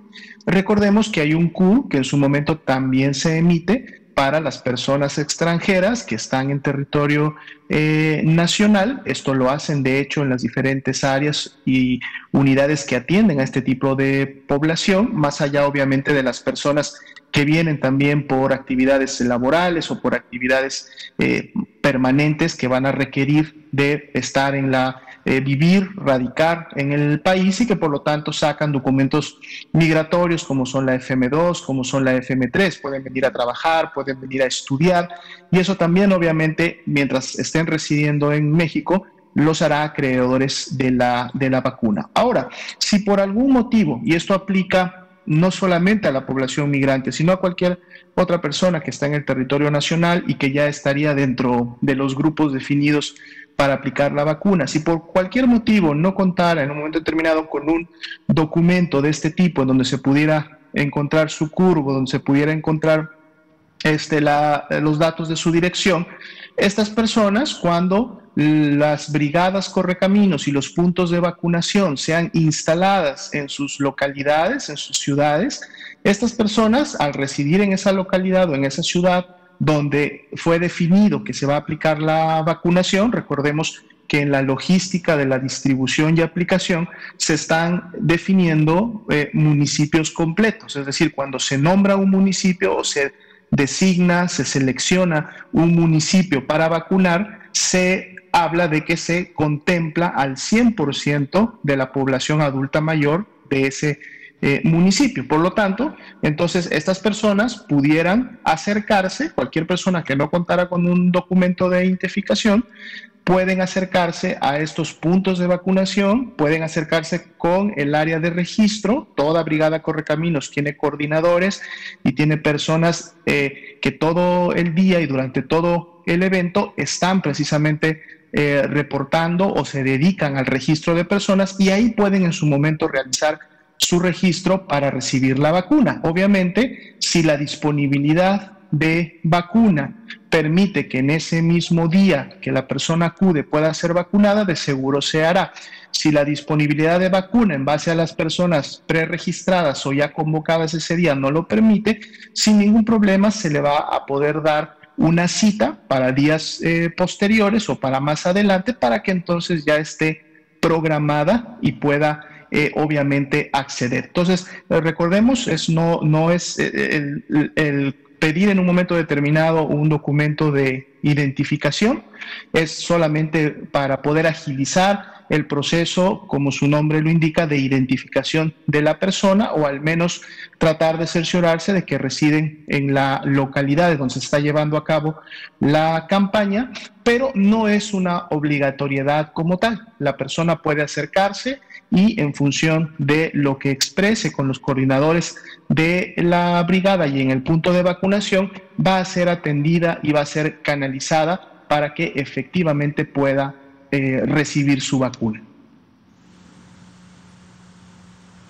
recordemos que hay un CURP que en su momento también se emite para las personas extranjeras que están en territorio eh, nacional. Esto lo hacen de hecho en las diferentes áreas y unidades que atienden a este tipo de población, más allá obviamente de las personas que vienen también por actividades laborales o por actividades eh, permanentes que van a requerir de estar en la eh, vivir, radicar en el país y que por lo tanto sacan documentos migratorios como son la FM2, como son la FM3, pueden venir a trabajar, pueden venir a estudiar y eso también obviamente mientras estén residiendo en México los hará acreedores de la, de la vacuna. Ahora, si por algún motivo, y esto aplica no solamente a la población migrante, sino a cualquier otra persona que está en el territorio nacional y que ya estaría dentro de los grupos definidos para aplicar la vacuna. Si por cualquier motivo no contara en un momento determinado con un documento de este tipo en donde se pudiera encontrar su curvo, donde se pudiera encontrar este, los datos de su dirección, estas personas cuando las brigadas correcaminos y los puntos de vacunación sean instaladas en sus localidades, en sus ciudades, estas personas al residir en esa localidad o en esa ciudad donde fue definido que se va a aplicar la vacunación, recordemos que en la logística de la distribución y aplicación se están definiendo eh, municipios completos, es decir, cuando se nombra un municipio o se designa, se selecciona un municipio para vacunar, se habla de que se contempla al 100% de la población adulta mayor de ese eh, municipio. Por lo tanto, entonces estas personas pudieran acercarse, cualquier persona que no contara con un documento de identificación, pueden acercarse a estos puntos de vacunación, pueden acercarse con el área de registro, toda Brigada Correcaminos tiene coordinadores y tiene personas eh, que todo el día y durante todo el evento están precisamente eh, reportando o se dedican al registro de personas y ahí pueden en su momento realizar su registro para recibir la vacuna. Obviamente, si la disponibilidad de vacuna permite que en ese mismo día que la persona acude pueda ser vacunada, de seguro se hará. Si la disponibilidad de vacuna en base a las personas preregistradas o ya convocadas ese día no lo permite, sin ningún problema se le va a poder dar una cita para días eh, posteriores o para más adelante para que entonces ya esté programada y pueda eh, obviamente acceder. Entonces, eh, recordemos, es, no, no es el, pedir en un momento determinado un documento de identificación. Es solamente para poder agilizar el proceso, como su nombre lo indica, de identificación de la persona o al menos tratar de cerciorarse de que residen en la localidad donde se está llevando a cabo la campaña, pero no es una obligatoriedad como tal. La persona puede acercarse y en función de lo que exprese con los coordinadores de la brigada y en el punto de vacunación, va a ser atendida y va a ser canalizada para que efectivamente pueda eh, recibir su vacuna.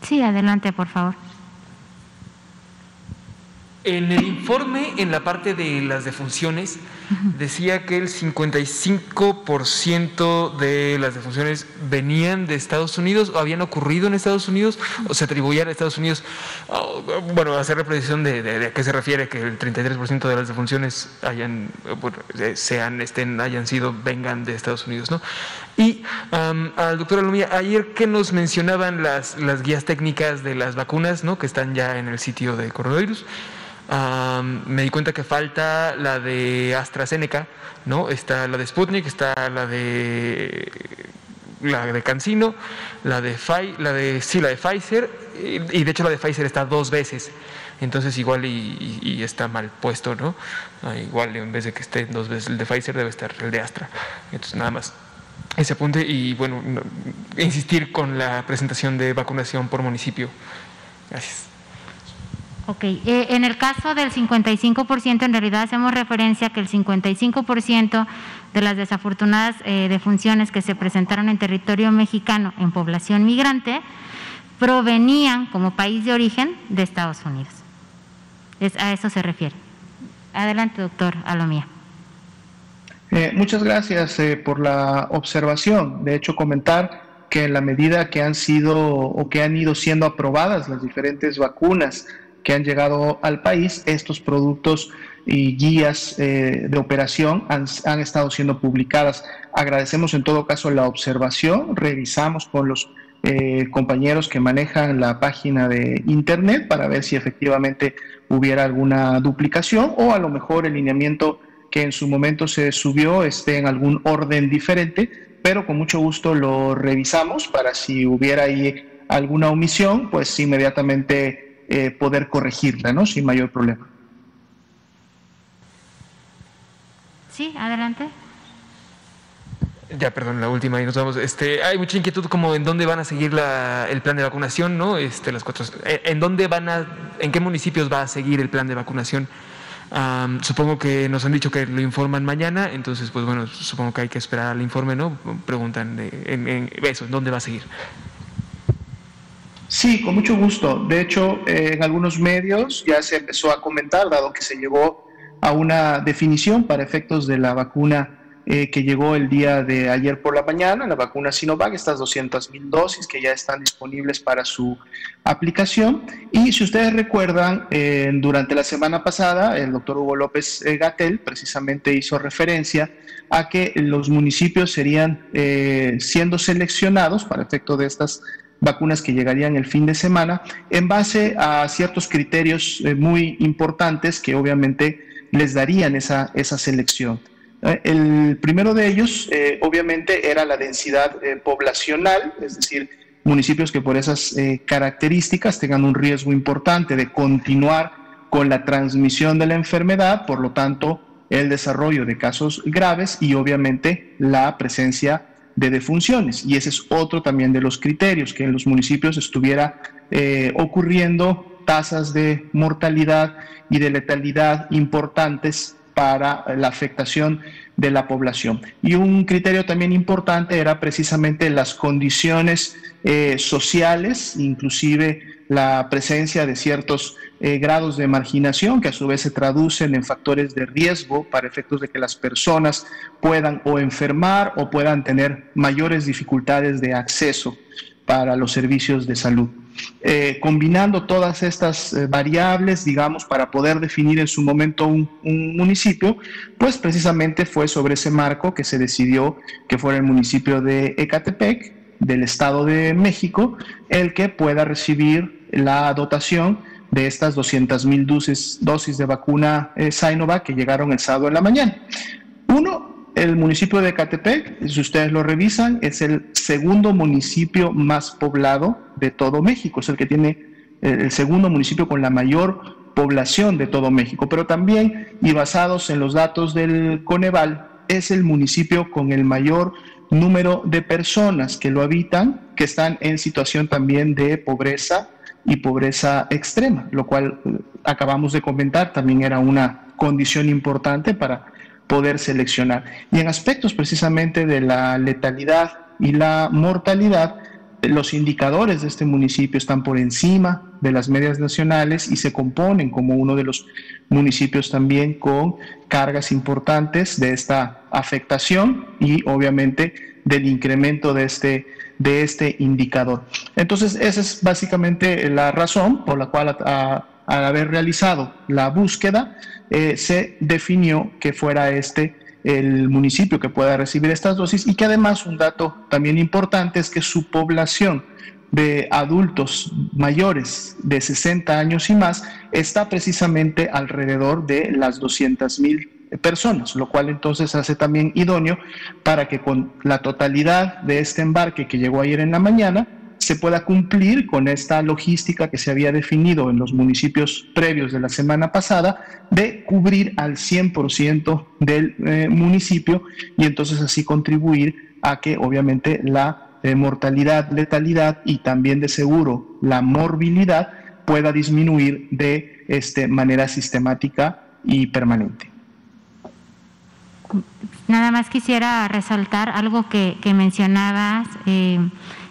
Sí, adelante, por favor. En el informe, en la parte de las defunciones, decía que el 55% de las defunciones venían de Estados Unidos o habían ocurrido en Estados Unidos o se atribuían a Estados Unidos. Oh, bueno, hacer repetición de, de, a qué se refiere que el 33% de las defunciones hayan, eh, sean, estén, hayan sido, vengan de Estados Unidos, ¿no? Y al doctor Alumía, ayer que nos mencionaban las, las guías técnicas de las vacunas, ¿no? Que están ya en el sitio de coronavirus me di cuenta que falta la de AstraZeneca, ¿no? Está la de Sputnik, está la de la de Cancino, la de la de sí, la de Pfizer y, de hecho la de Pfizer está dos veces. Entonces igual y, está mal puesto, ¿no? Ah, igual en vez de que esté dos veces el de Pfizer debe estar el de Astra. Entonces nada más ese apunte y bueno, insistir con la presentación de vacunación por municipio. Gracias. Ok, eh, en el caso del 55%, en realidad hacemos referencia a que el 55% de las desafortunadas eh, defunciones que se presentaron en territorio mexicano en población migrante provenían como país de origen de Estados Unidos. Es, a eso se refiere. Adelante, doctor Alomía. Eh, muchas gracias por la observación. De hecho, comentar que en la medida que han sido o que han ido siendo aprobadas las diferentes vacunas, que han llegado al país, estos productos y guías eh, de operación han, han, estado siendo publicadas. Agradecemos en todo caso la observación, revisamos con los eh, compañeros que manejan la página de internet para ver si efectivamente hubiera alguna duplicación o a lo mejor el lineamiento que en su momento se subió esté en algún orden diferente, pero con mucho gusto lo revisamos para si hubiera ahí alguna omisión, pues inmediatamente eh, poder corregirla, ¿no? Sin mayor problema. Sí, adelante. Ya, perdón, la última y nos vamos. Este, hay mucha inquietud como en dónde van a seguir la, el plan de vacunación, ¿no? Este, las cuatro, eh, en dónde van a, en qué municipios va a seguir el plan de vacunación. supongo que nos han dicho que lo informan mañana, entonces, pues bueno, supongo que hay que esperar al informe, ¿no? Preguntan de, en, en eso, ¿en dónde va a seguir? Sí, con mucho gusto. De hecho, eh, en algunos medios ya se empezó a comentar, dado que se llegó a una definición para efectos de la vacuna eh, que llegó el día de ayer por la mañana, la vacuna Sinovac, estas 200 mil dosis que ya están disponibles para su aplicación. Y si ustedes recuerdan, eh, durante la semana pasada, el doctor Hugo López Gatel precisamente hizo referencia a que los municipios serían siendo seleccionados para efecto de estas vacunas que llegarían el fin de semana en base a ciertos criterios eh, muy importantes que obviamente les darían esa, esa selección. Eh, el primero de ellos, eh, obviamente, era la densidad poblacional, es decir, municipios que por esas características tengan un riesgo importante de continuar con la transmisión de la enfermedad, por lo tanto, el desarrollo de casos graves y obviamente la presencia de defunciones. Y ese es otro también de los criterios, que en los municipios estuviera eh, ocurriendo tasas de mortalidad y de letalidad importantes para la afectación de la población. Y un criterio también importante era precisamente las condiciones eh, sociales, inclusive la presencia de ciertos eh, grados de marginación que a su vez se traducen en factores de riesgo para efectos de que las personas puedan o enfermar o puedan tener mayores dificultades de acceso para los servicios de salud. Eh, combinando todas estas eh, variables, digamos, para poder definir en su momento un, un, municipio, pues precisamente fue sobre ese marco que se decidió que fuera el municipio de Ecatepec, del Estado de México, el que pueda recibir la dotación de estas 200 mil dosis, dosis, de vacuna eh, que llegaron el sábado en la mañana. Uno, el municipio de Catepec, si ustedes lo revisan, es el segundo municipio más poblado de todo México, es el que tiene eh, el segundo municipio con la mayor población de todo México, pero también, y basados en los datos del Coneval, es el municipio con el mayor número de personas que lo habitan, que están en situación también de pobreza y pobreza extrema, lo cual eh, acabamos de comentar también era una condición importante para poder seleccionar. Y en aspectos precisamente de la letalidad y la mortalidad, los indicadores de este municipio están por encima de las medias nacionales y se componen como uno de los municipios también con cargas importantes de esta afectación y obviamente del incremento de este, de este indicador. Entonces, esa es básicamente la razón por la cual al haber realizado la búsqueda eh, se definió que fuera este el municipio que pueda recibir estas dosis y que además un dato también importante es que su población de adultos mayores de 60 años y más está precisamente alrededor de las 200 mil personas, lo cual entonces hace también idóneo para que con la totalidad de este embarque que llegó ayer en la mañana, se pueda cumplir con esta logística que se había definido en los municipios previos de la semana pasada de cubrir al 100% del eh, municipio y entonces así contribuir a que obviamente la eh, mortalidad, letalidad y también de seguro la morbilidad pueda disminuir de este, manera sistemática y permanente. Nada más quisiera resaltar algo que, mencionabas. Eh,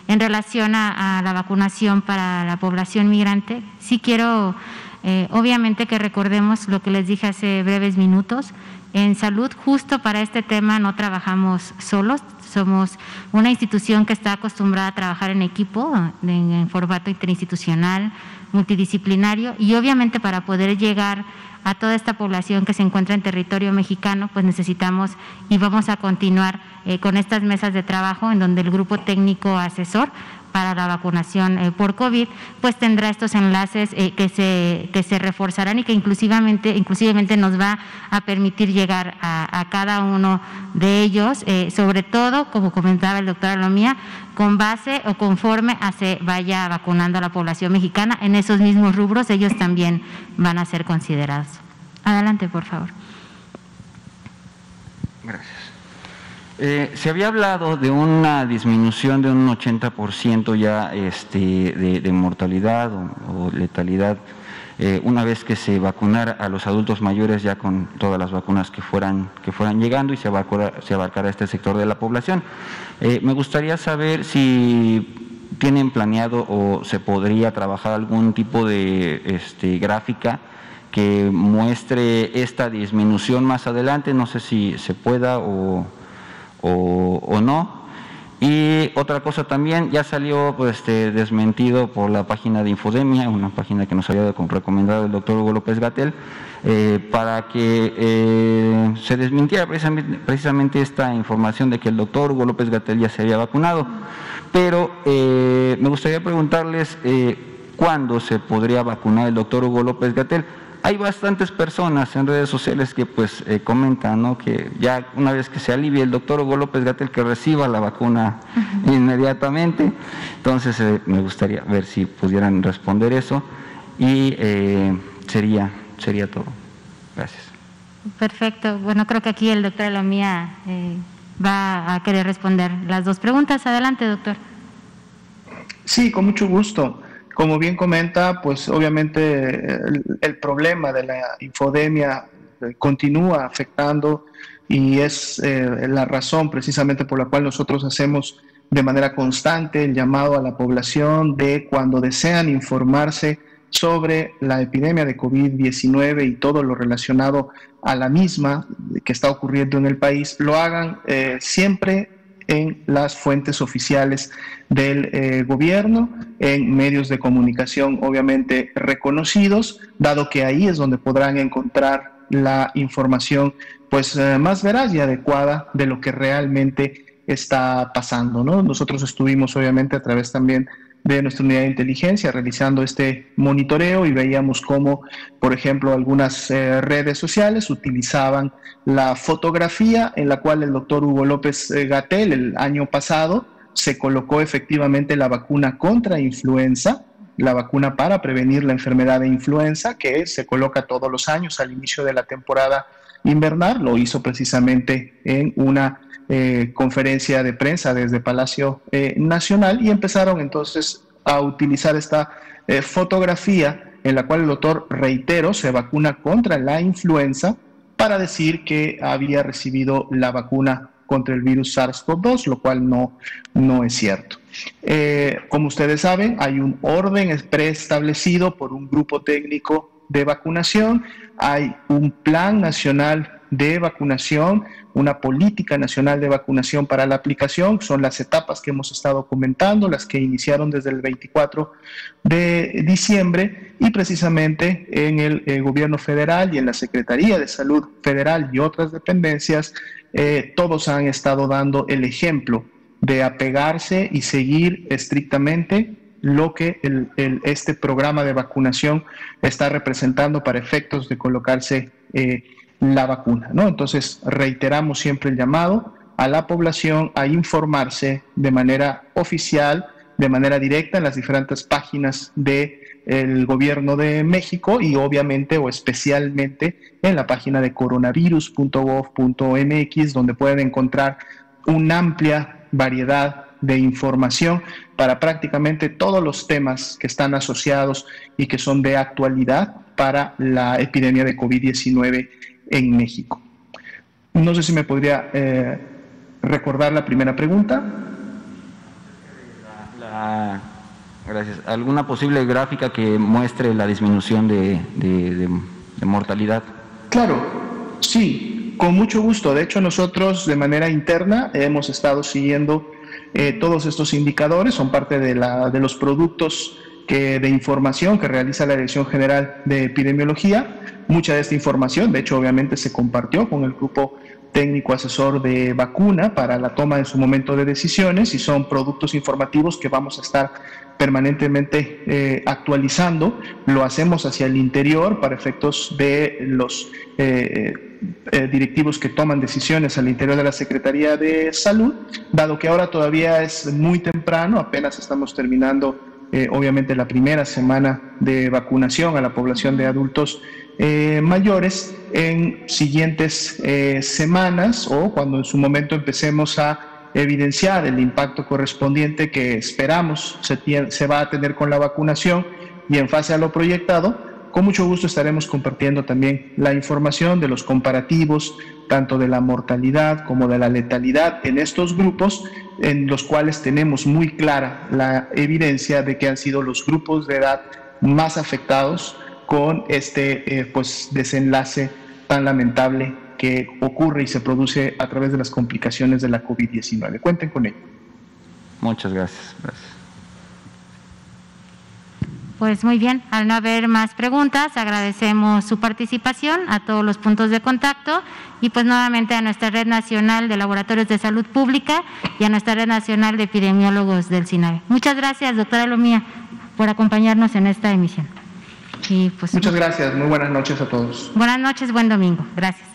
en relación a, la vacunación para la población migrante, sí quiero, eh, obviamente, que recordemos lo que les dije hace breves minutos. En salud, justo para este tema, no trabajamos solos, somos una institución que está acostumbrada a trabajar en equipo, en formato interinstitucional, multidisciplinario, y obviamente para poder llegar toda esta población que se encuentra en territorio mexicano, pues necesitamos y vamos a continuar eh, con estas mesas de trabajo en donde el grupo técnico asesor para la vacunación eh, por COVID, pues tendrá estos enlaces eh, que, se, que se reforzarán y que inclusivamente, inclusivamente nos va a permitir llegar a, cada uno de ellos, sobre todo, como comentaba el doctor Alomía, con base o conforme a se vaya vacunando a la población mexicana. En esos mismos rubros ellos también van a ser considerados. Adelante, por favor. Gracias. Eh, se había hablado de una disminución de un 80% ya este, de, mortalidad o, letalidad eh, una vez que se vacunara a los adultos mayores ya con todas las vacunas que fueran, que fueran llegando y se abarcara, este sector de la población. Eh, me gustaría saber si tienen planeado o se podría trabajar algún tipo de este, gráfica que muestre esta disminución más adelante, no sé si se pueda o o, no. Y otra cosa también, ya salió pues, este, desmentido por la página de Infodemia, una página que nos había recomendado el doctor Hugo López Gatel, eh, para que eh, se desmintiera precisamente, precisamente, esta información de que el doctor Hugo López Gatel ya se había vacunado. Pero eh, me gustaría preguntarles cuándo se podría vacunar el doctor Hugo López Gatel hay bastantes personas en redes sociales que pues eh, comentan ¿no? que ya una vez que se alivie el doctor Hugo López Gatel que reciba la vacuna inmediatamente. Entonces eh, me gustaría ver si pudieran responder eso y eh, sería, sería todo. Gracias. Perfecto. Bueno, creo que aquí el doctor Alomía va a querer responder las dos preguntas. Adelante, doctor. Sí, con mucho gusto. Como bien comenta, pues obviamente el, problema de la infodemia eh, continúa afectando y es eh, la razón precisamente por la cual nosotros hacemos de manera constante el llamado a la población de cuando desean informarse sobre la epidemia de COVID-19 y todo lo relacionado a la misma que está ocurriendo en el país, lo hagan eh, siempre en las fuentes oficiales del eh, gobierno, en medios de comunicación obviamente reconocidos, dado que ahí es donde podrán encontrar la información pues eh, más veraz y adecuada de lo que realmente está pasando. ¿no? Nosotros estuvimos obviamente a través también de nuestra unidad de inteligencia realizando este monitoreo y veíamos cómo, por ejemplo, algunas eh, redes sociales utilizaban la fotografía en la cual el doctor Hugo López eh, Gatel el año pasado se colocó efectivamente la vacuna contra influenza, la vacuna para prevenir la enfermedad de influenza que se coloca todos los años al inicio de la temporada invernal, lo hizo precisamente en una eh, conferencia de prensa desde Palacio eh, Nacional y empezaron entonces a utilizar esta eh, fotografía en la cual el doctor, reitero, se vacuna contra la influenza para decir que había recibido la vacuna contra el virus SARS-CoV-2, lo cual no, no es cierto. como ustedes saben, hay un orden preestablecido por un grupo técnico de vacunación, hay un plan nacional de vacunación, una política nacional de vacunación para la aplicación. Son las etapas que hemos estado comentando, las que iniciaron desde el 24 de diciembre y precisamente en el, eh, gobierno federal y en la Secretaría de Salud Federal y otras dependencias, eh, todos han estado dando el ejemplo de apegarse y seguir estrictamente lo que este programa de vacunación está representando para efectos de colocarse eh, la vacuna. ¿no? Entonces, reiteramos siempre el llamado a la población a informarse de manera oficial, de manera directa en las diferentes páginas del gobierno de México y obviamente o especialmente en la página de coronavirus.gov.mx donde pueden encontrar una amplia variedad de información para prácticamente todos los temas que están asociados y que son de actualidad para la epidemia de COVID-19 en México. No sé si me podría eh, recordar la primera pregunta. gracias. ¿Alguna posible gráfica que muestre la disminución de, mortalidad? Claro, sí, con mucho gusto. De hecho, nosotros de manera interna hemos estado siguiendo eh, todos estos indicadores, son parte de, la, de los productos que, de información que realiza la Dirección General de Epidemiología. Mucha de esta información, de hecho, obviamente se compartió con el grupo técnico asesor de vacuna para la toma en su momento de decisiones y son productos informativos que vamos a estar permanentemente eh, actualizando. Lo hacemos hacia el interior para efectos de los eh, eh, directivos que toman decisiones al interior de la Secretaría de Salud, dado que ahora todavía es muy temprano, apenas estamos terminando obviamente la primera semana de vacunación a la población de adultos eh, mayores en siguientes eh, semanas o cuando en su momento empecemos a evidenciar el impacto correspondiente que esperamos se, se va a tener con la vacunación y en fase a lo proyectado, con mucho gusto estaremos compartiendo también la información de los comparativos, tanto de la mortalidad como de la letalidad en estos grupos, en los cuales tenemos muy clara la evidencia de que han sido los grupos de edad más afectados con este eh, pues, desenlace tan lamentable que ocurre y se produce a través de las complicaciones de la COVID-19. Cuenten con ello. Muchas gracias. gracias. Pues muy bien, al no haber más preguntas, agradecemos su participación a todos los puntos de contacto y pues nuevamente a nuestra Red Nacional de Laboratorios de Salud Pública y a nuestra Red Nacional de Epidemiólogos del SINAE. Muchas gracias, doctora Lomía, por acompañarnos en esta emisión. Y pues, Muchas gracias, muy buenas noches a todos. Buenas noches, buen domingo. Gracias.